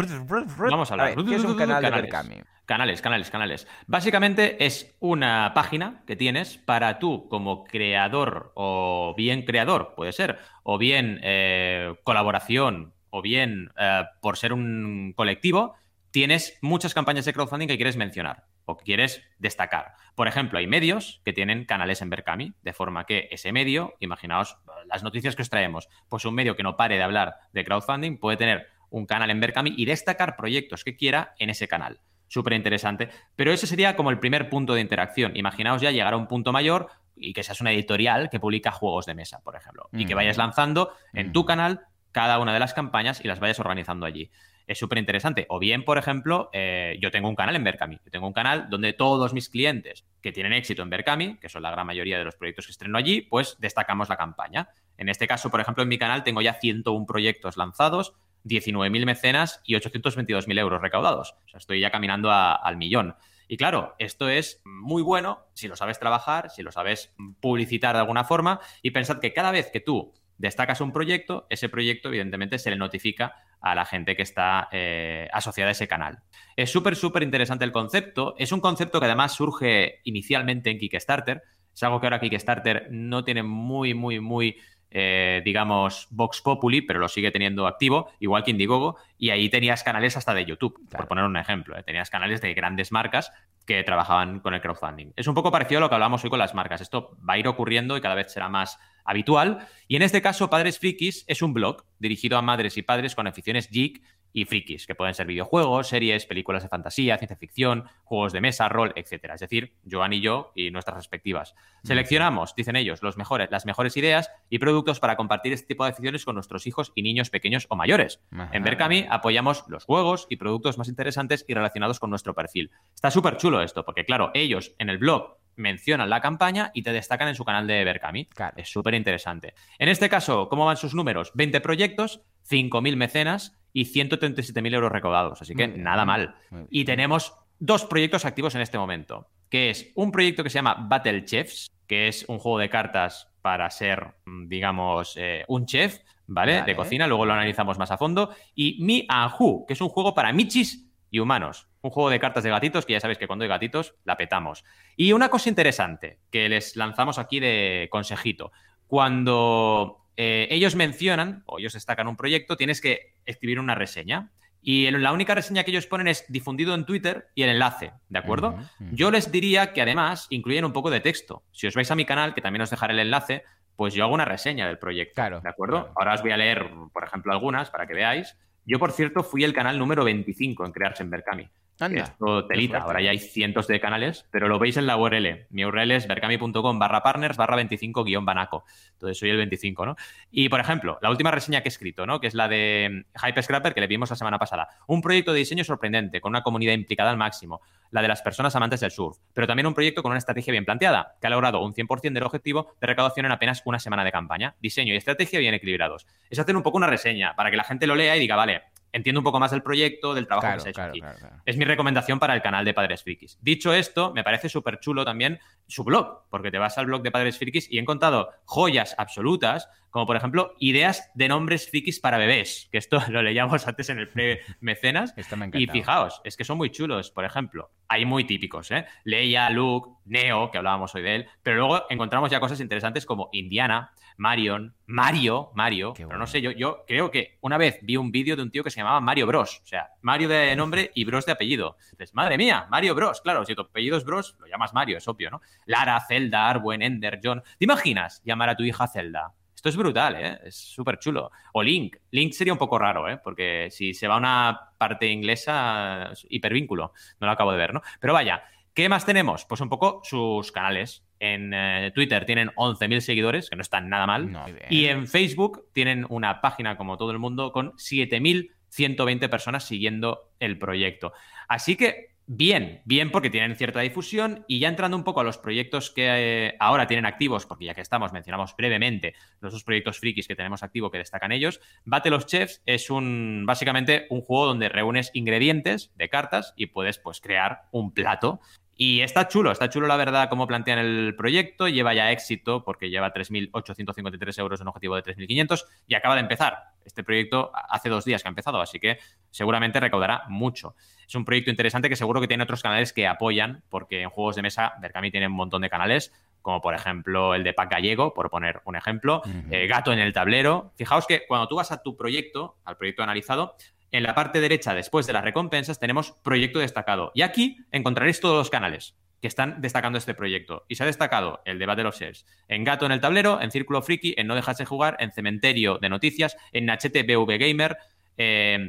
Vamos a hablar. ver, ¿Qué es un canal de Canales. Berkami? Canales, canales, canales. Básicamente es una página que tienes para tú como creador o bien creador, puede ser, o bien eh, colaboración, o bien eh, por ser un colectivo, tienes muchas campañas de crowdfunding que quieres mencionar o que quieres destacar. Por ejemplo, hay medios que tienen canales en Berkami, de forma que ese medio, imaginaos las noticias que os traemos, pues un medio que no pare de hablar de crowdfunding puede tener un canal en Berkami y destacar proyectos que quiera en ese canal súper interesante. Pero ese sería como el primer punto de interacción. Imaginaos ya llegar a un punto mayor y que seas una editorial que publica juegos de mesa, por ejemplo, y que Mm. vayas lanzando en tu Mm. canal cada una de las campañas y las vayas organizando allí. Es súper interesante. O bien, por ejemplo, eh, yo tengo un canal en Berkami. Yo tengo un canal donde todos mis clientes que tienen éxito en Berkami, que son la gran mayoría de los proyectos que estreno allí, pues destacamos la campaña. En este caso, por ejemplo, en mi canal tengo ya 101 proyectos lanzados, 19.000 mecenas y 822.000 euros recaudados. O sea, estoy ya caminando al millón. Y claro, esto es muy bueno si lo sabes trabajar, si lo sabes publicitar de alguna forma y pensad que cada vez que tú destacas un proyecto, ese proyecto evidentemente se le notifica a la gente que está eh, asociada a ese canal. Es súper, súper interesante el concepto. Es un concepto que además surge inicialmente en Kickstarter. Es algo que ahora Kickstarter no tiene muy, muy, muy eh, digamos, Vox Populi, pero lo sigue teniendo activo, igual que Indiegogo, y ahí tenías canales hasta de YouTube, Claro. por poner un ejemplo. ¿eh? Tenías canales de grandes marcas que trabajaban con el crowdfunding. Es un poco parecido a lo que hablamos hoy con las marcas. Esto va a ir ocurriendo y cada vez será más habitual. Y en este caso, Padres Frikis es un blog dirigido a madres y padres con aficiones geek y frikis, que pueden ser videojuegos, series, películas de fantasía, ciencia ficción, juegos de mesa, rol, etcétera. Es decir, Joan y yo y nuestras respectivas. Seleccionamos, dicen ellos, los mejores, las mejores ideas y productos para compartir este tipo de aficiones con nuestros hijos y niños pequeños o mayores. Ajá. En Berkami apoyamos los juegos y productos más interesantes y relacionados con nuestro perfil. Está súper chulo esto, porque claro, ellos en el blog mencionan la campaña y te destacan en su canal de Berkami. Claro. Es súper interesante. En este caso, ¿cómo van sus números? 20 proyectos, 5.000 mecenas y 137.000 euros recaudados. Así que bien, nada mal. Y tenemos dos proyectos activos en este momento, que es un proyecto que se llama Battle Chefs, que es un juego de cartas para ser, mm, digamos, eh, un chef, ¿vale? Vale. De cocina, luego lo analizamos más a fondo. Y Mi Who, que es un juego para michis y humanos. Un juego de cartas de gatitos que ya sabéis que cuando hay gatitos la petamos. Y una cosa interesante que les lanzamos aquí de consejito. Cuando eh, ellos mencionan o ellos destacan un proyecto, tienes que escribir una reseña. Y la única reseña que ellos ponen es difundido en Twitter y el enlace, ¿de acuerdo? Yo les diría que además incluyen un poco de texto. Si os vais a mi canal, que también os dejaré el enlace, pues yo hago una reseña del proyecto. Claro. ¿De acuerdo? Ahora os voy a leer, por ejemplo, algunas para que veáis. Yo, por cierto, fui el canal número 25 en crearse en Berkami. Esto telita. Ahora ya hay cientos de canales, pero lo veis en la URL. Mi URL es berkami.com barra partners barra 25 guion banaco. Entonces soy el 25, ¿no? Y, por ejemplo, la última reseña que he escrito, ¿no? Que es la de Hype Scrapper, que le vimos la semana pasada. Un proyecto de diseño sorprendente, con una comunidad implicada al máximo. La de las personas amantes del surf. Pero también un proyecto con una estrategia bien planteada, que ha logrado un 100% del objetivo de recaudación en apenas una semana de campaña. Diseño y estrategia bien equilibrados. Es hacer un poco una reseña para que la gente lo lea y diga, vale, entiendo un poco más del proyecto, del trabajo que se ha hecho aquí. es mi recomendación para el canal de Padres Frikis. Dicho esto, me parece súper chulo también su blog, porque te vas al blog de Padres Frikis y he encontrado joyas absolutas, como por ejemplo ideas de nombres frikis para bebés, que esto (laughs) lo leíamos antes en el pre-mecenas. y fijaos, es que son muy chulos. Por ejemplo, hay muy típicos, ¿eh? Leia, Luke, Neo, que hablábamos hoy de él, pero luego encontramos ya cosas interesantes como Indiana, Marion, Mario, Mario, pero no sé, yo, yo creo que una vez vi un vídeo de un tío que se llamaba Mario Bros. O sea, Mario de nombre y Bros de apellido. Entonces, madre mía, Mario Bros. Claro, si tu apellido es Bros, lo llamas Mario, es obvio, ¿no? Lara, Zelda, Arwen, Ender, John. ¿Te imaginas llamar a tu hija Zelda? Esto es brutal, ¿eh? Es súper chulo. O Link. Link sería un poco raro, ¿eh? Porque si se va a una parte inglesa, hipervínculo. No lo acabo de ver, ¿no? Pero vaya, ¿qué más tenemos? Pues un poco sus canales. En eh, Twitter tienen 11.000 seguidores, que no están nada mal. y en Facebook tienen una página, como todo el mundo, con 7.120 personas siguiendo el proyecto. Así que bien, bien porque tienen cierta difusión y ya entrando un poco a los proyectos que eh, ahora tienen activos, porque ya que estamos, mencionamos brevemente los dos proyectos frikis que tenemos activo que destacan ellos. Battle of Chefs es un básicamente un juego donde reúnes ingredientes de cartas y puedes pues crear un plato y está chulo, está chulo la verdad cómo plantean el proyecto, lleva ya éxito porque lleva 3.853 euros en un objetivo de 3.500 y acaba de empezar. Este proyecto hace dos días que ha empezado, así que seguramente recaudará mucho. Es un proyecto interesante que seguro que tiene otros canales que apoyan, porque en juegos de mesa Berkami tiene un montón de canales, como por ejemplo el de Pac Gallego, por poner un ejemplo, eh, Gato en el tablero. Fijaos que cuando tú vas a tu proyecto, al proyecto analizado, en la parte derecha, después de las recompensas, tenemos proyecto destacado. Y aquí encontraréis todos los canales que están destacando este proyecto. Y se ha destacado el debate de los shares en Gato en el tablero, en Círculo Friki, en No Dejarse Jugar, en Cementerio de Noticias, en Nachete BV Gamer,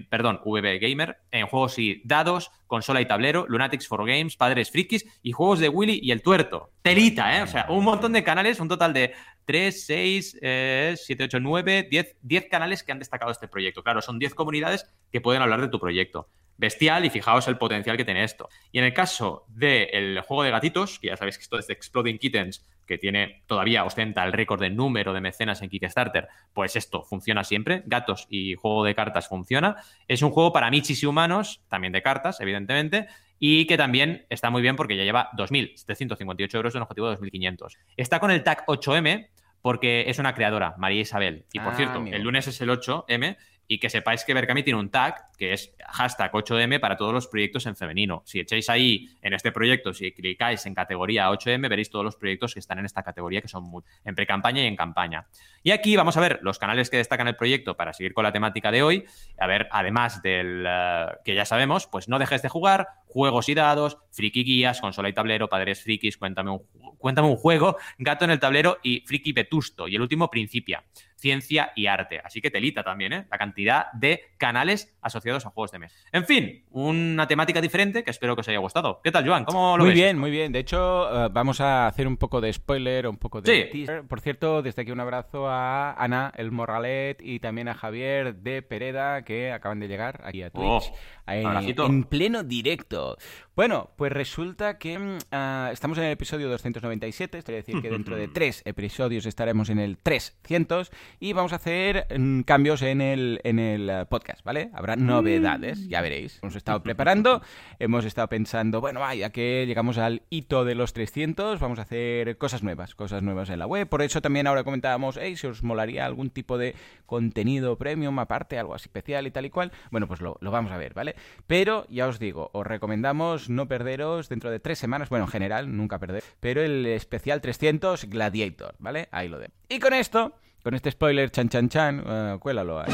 perdón, VB Gamer, en juegos y dados, consola y tablero, Lunatics for Games, Padres Frikis y juegos de Willy y el Tuerto. Telita, ¿eh? O sea, un montón de canales, un total de 3, 6, 7, 8, 9, 10, 10 canales que han destacado este proyecto. Claro, son 10 comunidades que pueden hablar de tu proyecto. Bestial y fijaos el potencial que tiene esto. Y en el caso del juego de gatitos, que ya sabéis que esto es de Exploding Kittens, que tiene todavía ostenta el récord de número de mecenas en Kickstarter, pues esto funciona siempre. Gatos y juego de cartas funciona. Es un juego para michis y humanos, también de cartas, evidentemente, y que también está muy bien porque ya lleva 2.758 euros en objetivo de 2.500. Está con el tag 8M porque es una creadora, María Isabel. Y por ah, cierto, el lunes es el 8M y que sepáis que Berkami tiene un tag que es hashtag 8M para todos los proyectos en femenino. Si echáis ahí en este proyecto, si clicáis en categoría 8M, veréis todos los proyectos que están en esta categoría, que son en pre-campaña y en campaña. Y aquí vamos a ver los canales que destacan el proyecto para seguir con la temática de hoy. A ver, además del eh, que ya sabemos, pues no dejes de jugar, juegos y dados, friki guías, consola y tablero, padres frikis, cuéntame un, cuéntame un juego, gato en el tablero y friki vetusto. Y el último, Principia ciencia y arte. Así que telita también, ¿eh? La cantidad de canales asociados a juegos de mesa. En fin, una temática diferente que espero que os haya gustado. ¿Qué tal, Joan? ¿Cómo lo muy ves? Muy bien, muy bien. De hecho, eh, vamos a hacer un poco de spoiler, un poco de teaser. Por cierto, desde aquí un abrazo a Ana, el Morralet, y también a Javier de Pereda, que acaban de llegar aquí a Twitch. Oh, en, pleno directo. Bueno, pues resulta que mm, ah, estamos en el episodio 297, esto quiere decir que dentro de (laughs) tres episodios estaremos en el 300 y vamos a hacer mm, cambios en el, en el eh, podcast, ¿vale? Habrá novedades, ya veréis. Hemos estado preparando, (laughs) hemos estado pensando, bueno, ya que llegamos al hito de los 300, vamos a hacer cosas nuevas, cosas nuevas en la web. Por eso también ahora comentábamos, hey, si os molaría algún tipo de contenido premium aparte, algo así especial y tal y cual, bueno, pues lo, lo vamos a ver, ¿vale? Pero ya os digo, os recomendamos no perderos dentro de tres semanas, bueno, en general, nunca perder, pero el especial 300 Gladiator, ¿vale? Ahí lo de. Y con esto, con este spoiler chan chan chan, uh, cuélalo ahí.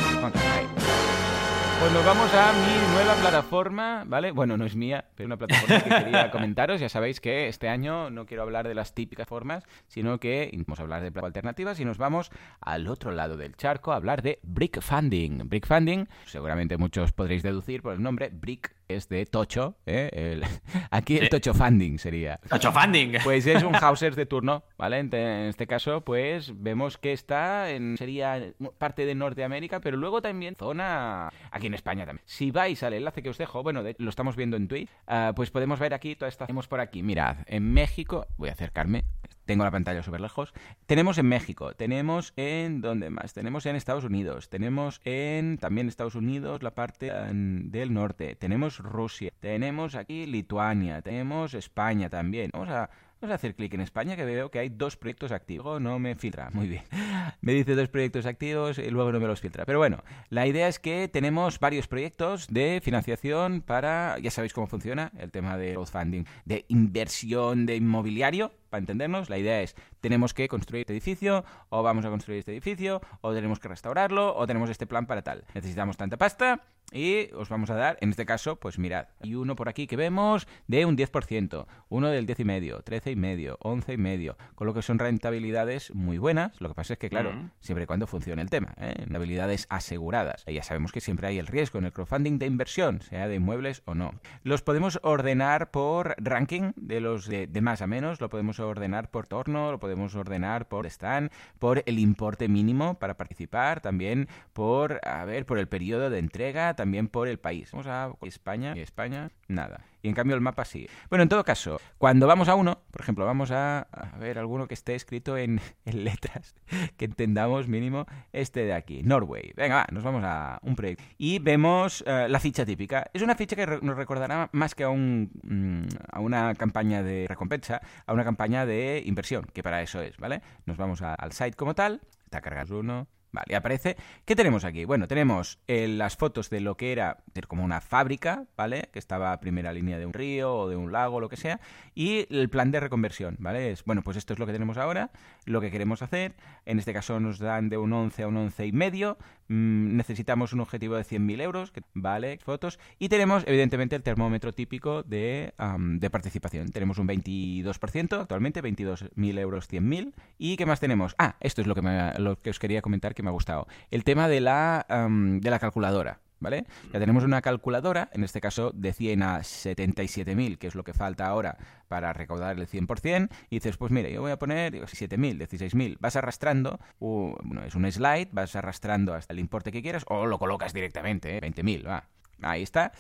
Pues nos vamos a mi nueva plataforma, ¿vale? Bueno, no es mía, pero una plataforma que quería (laughs) comentaros. Ya sabéis que este año no quiero hablar de las típicas formas, sino que vamos a hablar de alternativas y nos vamos al otro lado del charco a hablar de Brick Funding. Brick Funding, seguramente muchos podréis deducir por el nombre, Brick es de Tocho. ¿eh? (laughs) aquí el Tocho Funding sería. Tocho Funding. Pues es un (laughs) Hauser de turno, ¿vale? En, este caso, pues vemos que está en. sería parte de Norteamérica, pero luego también zona. aquí en España también. Si vais al enlace que os dejo, bueno, lo estamos viendo en Twitch, ah, pues podemos ver aquí toda esta. Tenemos por aquí, mirad, en México. Voy a acercarme. Tengo la pantalla súper lejos. Tenemos en México, tenemos en... ¿Dónde más? Tenemos en Estados Unidos, tenemos en también Estados Unidos la parte del norte, tenemos Rusia, tenemos aquí Lituania, tenemos España también. Vamos a Vamos a hacer clic en España que veo que hay dos proyectos activos. No me filtra. Muy bien. (laughs) Me dice dos proyectos activos y luego no me los filtra. Pero bueno, la idea es que tenemos varios proyectos de financiación para, ya sabéis cómo funciona, el tema de crowdfunding, de inversión de inmobiliario. Para entendernos, la idea es, tenemos que construir este edificio, o vamos a construir este edificio, o tenemos que restaurarlo, o tenemos este plan para tal. Necesitamos tanta pasta, y os vamos a dar, en este caso, pues mirad, hay uno por aquí que vemos de un 10%, uno del 10,5, 13,5, 11,5, con lo que son rentabilidades muy buenas. Lo que pasa es que, claro, siempre y cuando funcione el tema, ¿eh? rentabilidades aseguradas. Y ya sabemos que siempre hay el riesgo en el crowdfunding de inversión, sea de inmuebles o no. Los podemos ordenar por ranking de los de, más a menos, lo podemos ordenar por torno, lo podemos ordenar por stand, por el importe mínimo para participar, también por, a ver, por el periodo de entrega, también por el país. Vamos a España España, nada. Y en cambio el mapa sí. Bueno, en todo caso, cuando vamos a uno, por ejemplo, vamos a, ver alguno que esté escrito (laughs) en, letras, que entendamos mínimo este de aquí, Norway. Venga, va, nos vamos a un proyecto. Y vemos eh, la ficha típica. Es una ficha que nos recordará más que a, un, mm, a una campaña de recompensa, a una campaña de inversión, que para eso es, ¿vale? Nos vamos al site como tal, está cargado uno, Vale, aparece. ¿Qué tenemos aquí? Bueno, tenemos eh, las fotos de lo que era como una fábrica, ¿vale? Que estaba a primera línea de un río o de un lago, lo que sea. Y el plan de reconversión, ¿vale? Es, bueno, pues esto es lo que tenemos ahora, lo que queremos hacer. En este caso nos dan de un 11 a un 11 y medio. Mm, necesitamos un objetivo de 100.000 euros, ¿vale? Fotos. Y tenemos, evidentemente, el termómetro típico de, de participación. Tenemos un 22% actualmente, 22.000 euros, 100.000. ¿Y qué más tenemos? Ah, esto es lo que, lo que os quería comentar que me ha gustado. El tema de la, de la calculadora. ¿Vale? Ya tenemos una calculadora, en este caso de 100 a 77.000, que es lo que falta ahora para recaudar el 100%, y dices, pues mire, yo voy a poner 7.000, 16.000, vas arrastrando, bueno, es un slide, vas arrastrando hasta el importe que quieras, o lo colocas directamente, ¿eh? 20.000, va, Ahí está.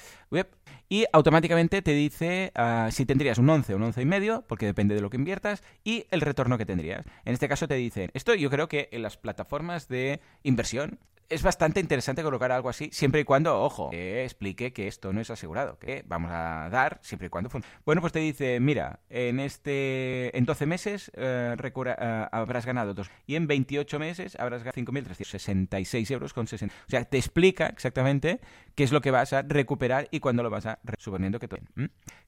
Y automáticamente te dice ah, si tendrías un 11 o un 11 y medio, porque depende de lo que inviertas, y el retorno que tendrías. En este caso te dicen, esto yo creo que en las plataformas de inversión es bastante interesante colocar algo así, siempre y cuando, ojo, que explique que esto no es asegurado, que vamos a dar siempre y cuando funcione. Bueno, pues te dice, mira, en este en 12 meses eh, eh, habrás ganado dos y en 28 meses habrás ganado 5.366 euros con 60. O sea, te explica exactamente qué es lo que vas a recuperar y cuándo lo vas a suponiendo que todo.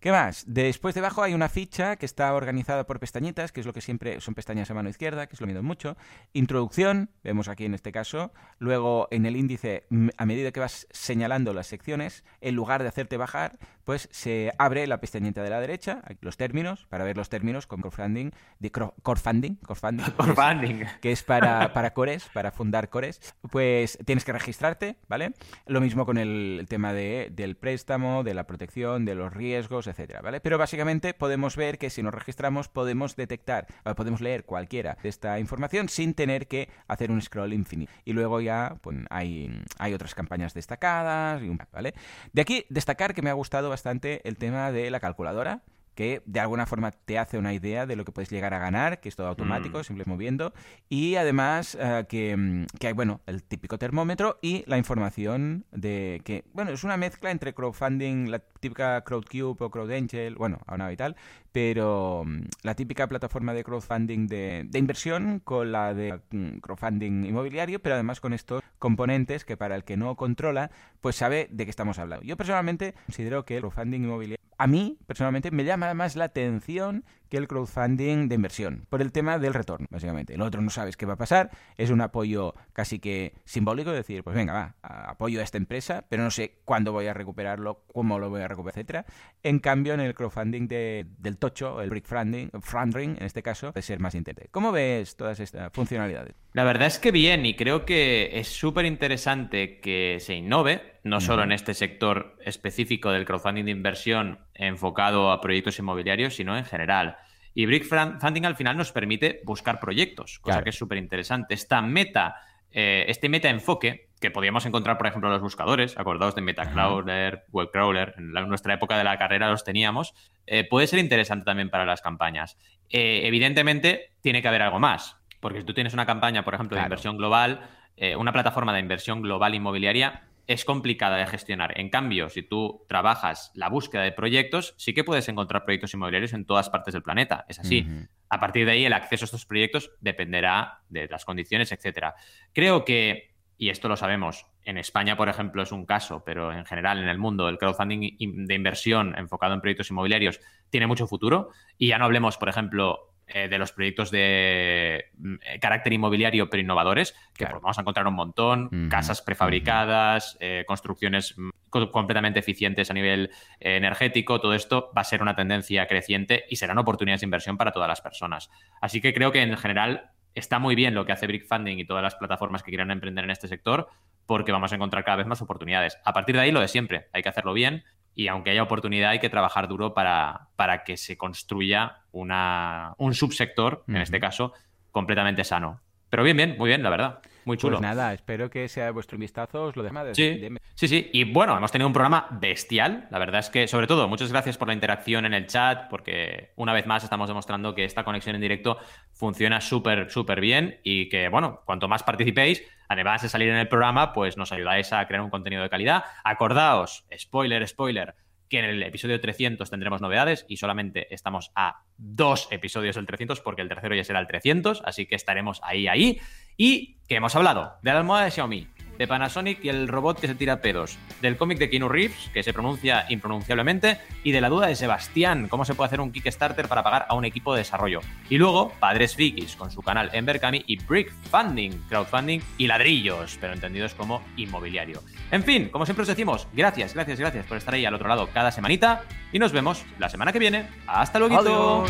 ¿Qué más? Después debajo hay una ficha que está organizada por pestañitas, que es lo que siempre son pestañas a mano izquierda, que es lo mismo mucho. Introducción, vemos aquí en este caso. Luego en el índice, a medida que vas señalando las secciones, en lugar de hacerte bajar, pues se abre la pestañita de la derecha, los términos, para ver los términos con crowdfunding, de crowdfunding, (laughs) crowdfunding, que es para, (laughs) para cores, para fundar cores, pues tienes que registrarte, ¿vale? Lo mismo con el, tema de, del préstamo, de la protección, de los riesgos, etcétera, ¿vale? Pero básicamente podemos ver que si nos registramos podemos detectar, podemos leer cualquiera de esta información sin tener que hacer un scroll infinito. Y luego ya hay, hay otras campañas destacadas, ¿vale? De aquí destacar que me ha gustado bastante el tema de la calculadora, que de alguna forma te hace una idea de lo que puedes llegar a ganar, que es todo automático, mm. simplemente moviendo, y además eh, que, mm, que, hay, bueno, el típico termómetro y la información de que, bueno, es una mezcla entre crowdfunding, la típica CrowdCube o CrowdAngel, bueno, ahora y tal, pero mm, la típica plataforma de crowdfunding de, de inversión con la de crowdfunding inmobiliario, pero además con estos componentes que para el que no controla, pues sabe de qué estamos hablando. Yo personalmente considero que el crowdfunding inmobiliario a mí, personalmente, me llama más la atención que el crowdfunding de inversión, por el tema del retorno, básicamente. El otro no sabes qué va a pasar, es un apoyo casi que simbólico, decir, pues venga, va, apoyo a esta empresa, pero no sé cuándo voy a recuperarlo, cómo lo voy a recuperar, etcétera. En cambio, en el crowdfunding del tocho, el brick funding, funding, en este caso, puede ser más interesante. ¿Cómo ves todas estas funcionalidades? La verdad es que bien, y creo que es súper interesante que se innove, no solo en este sector específico del crowdfunding de inversión enfocado a proyectos inmobiliarios, sino en general. Y Brick Funding al final nos permite buscar proyectos, cosa que es súper interesante. Esta meta, eh, este meta enfoque que podíamos encontrar, por ejemplo, en los buscadores, acordados de Metacrawler, Webcrawler, en, nuestra época de la carrera los teníamos, eh, puede ser interesante también para las campañas. Eh, evidentemente, tiene que haber algo más, porque si tú tienes una campaña, por ejemplo, de inversión global, una plataforma de inversión global inmobiliaria, es complicada de gestionar. En cambio, si tú trabajas la búsqueda de proyectos, sí que puedes encontrar proyectos inmobiliarios en todas partes del planeta. Es así. A partir de ahí, el acceso a estos proyectos dependerá de las condiciones, etcétera. Creo que, y esto lo sabemos, en España, por ejemplo, es un caso, pero en general en el mundo el crowdfunding de inversión enfocado en proyectos inmobiliarios tiene mucho futuro. Y ya no hablemos, por ejemplo, eh, de los proyectos de mm, eh, carácter inmobiliario pero innovadores, que vamos a encontrar un montón, casas prefabricadas, eh, construcciones mm, completamente eficientes a nivel energético, todo esto va a ser una tendencia creciente y serán oportunidades de inversión para todas las personas. Así que creo que en general está muy bien lo que hace Brick Funding y todas las plataformas que quieran emprender en este sector, porque vamos a encontrar cada vez más oportunidades. A partir de ahí, lo de siempre, hay que hacerlo bien y aunque haya oportunidad hay que trabajar duro para, para que se construya una, un subsector, en este caso, completamente sano. Pero bien, bien, muy bien, la verdad. Muy chulo. Pues nada, espero que sea vuestro vistazo, os lo demás. Sí, sí, sí. Y bueno, hemos tenido un programa bestial. La verdad es que, sobre todo, muchas gracias por la interacción en el chat, porque una vez más estamos demostrando que esta conexión en directo funciona súper, súper bien y que, bueno, cuanto más participéis, además de salir en el programa, pues nos ayudáis a crear un contenido de calidad. Acordaos, spoiler, spoiler, que en el episodio 300 tendremos novedades y solamente estamos a dos episodios del 300 porque el tercero ya será el 300, así que estaremos ahí, ahí. Y que hemos hablado de la almohada de Xiaomi, de Panasonic y el robot que se tira pedos, del cómic de Keanu Reeves, que se pronuncia impronunciablemente, y de la duda de Sebastián, cómo se puede hacer un Kickstarter para pagar a un equipo de desarrollo. Y luego, Padres Frikis, con su canal Embercami y Brick Funding, crowdfunding y ladrillos, pero entendidos como inmobiliario. En fin, como siempre os decimos, gracias, gracias, gracias por estar ahí al otro lado cada semanita, y nos vemos la semana que viene. ¡Hasta luego!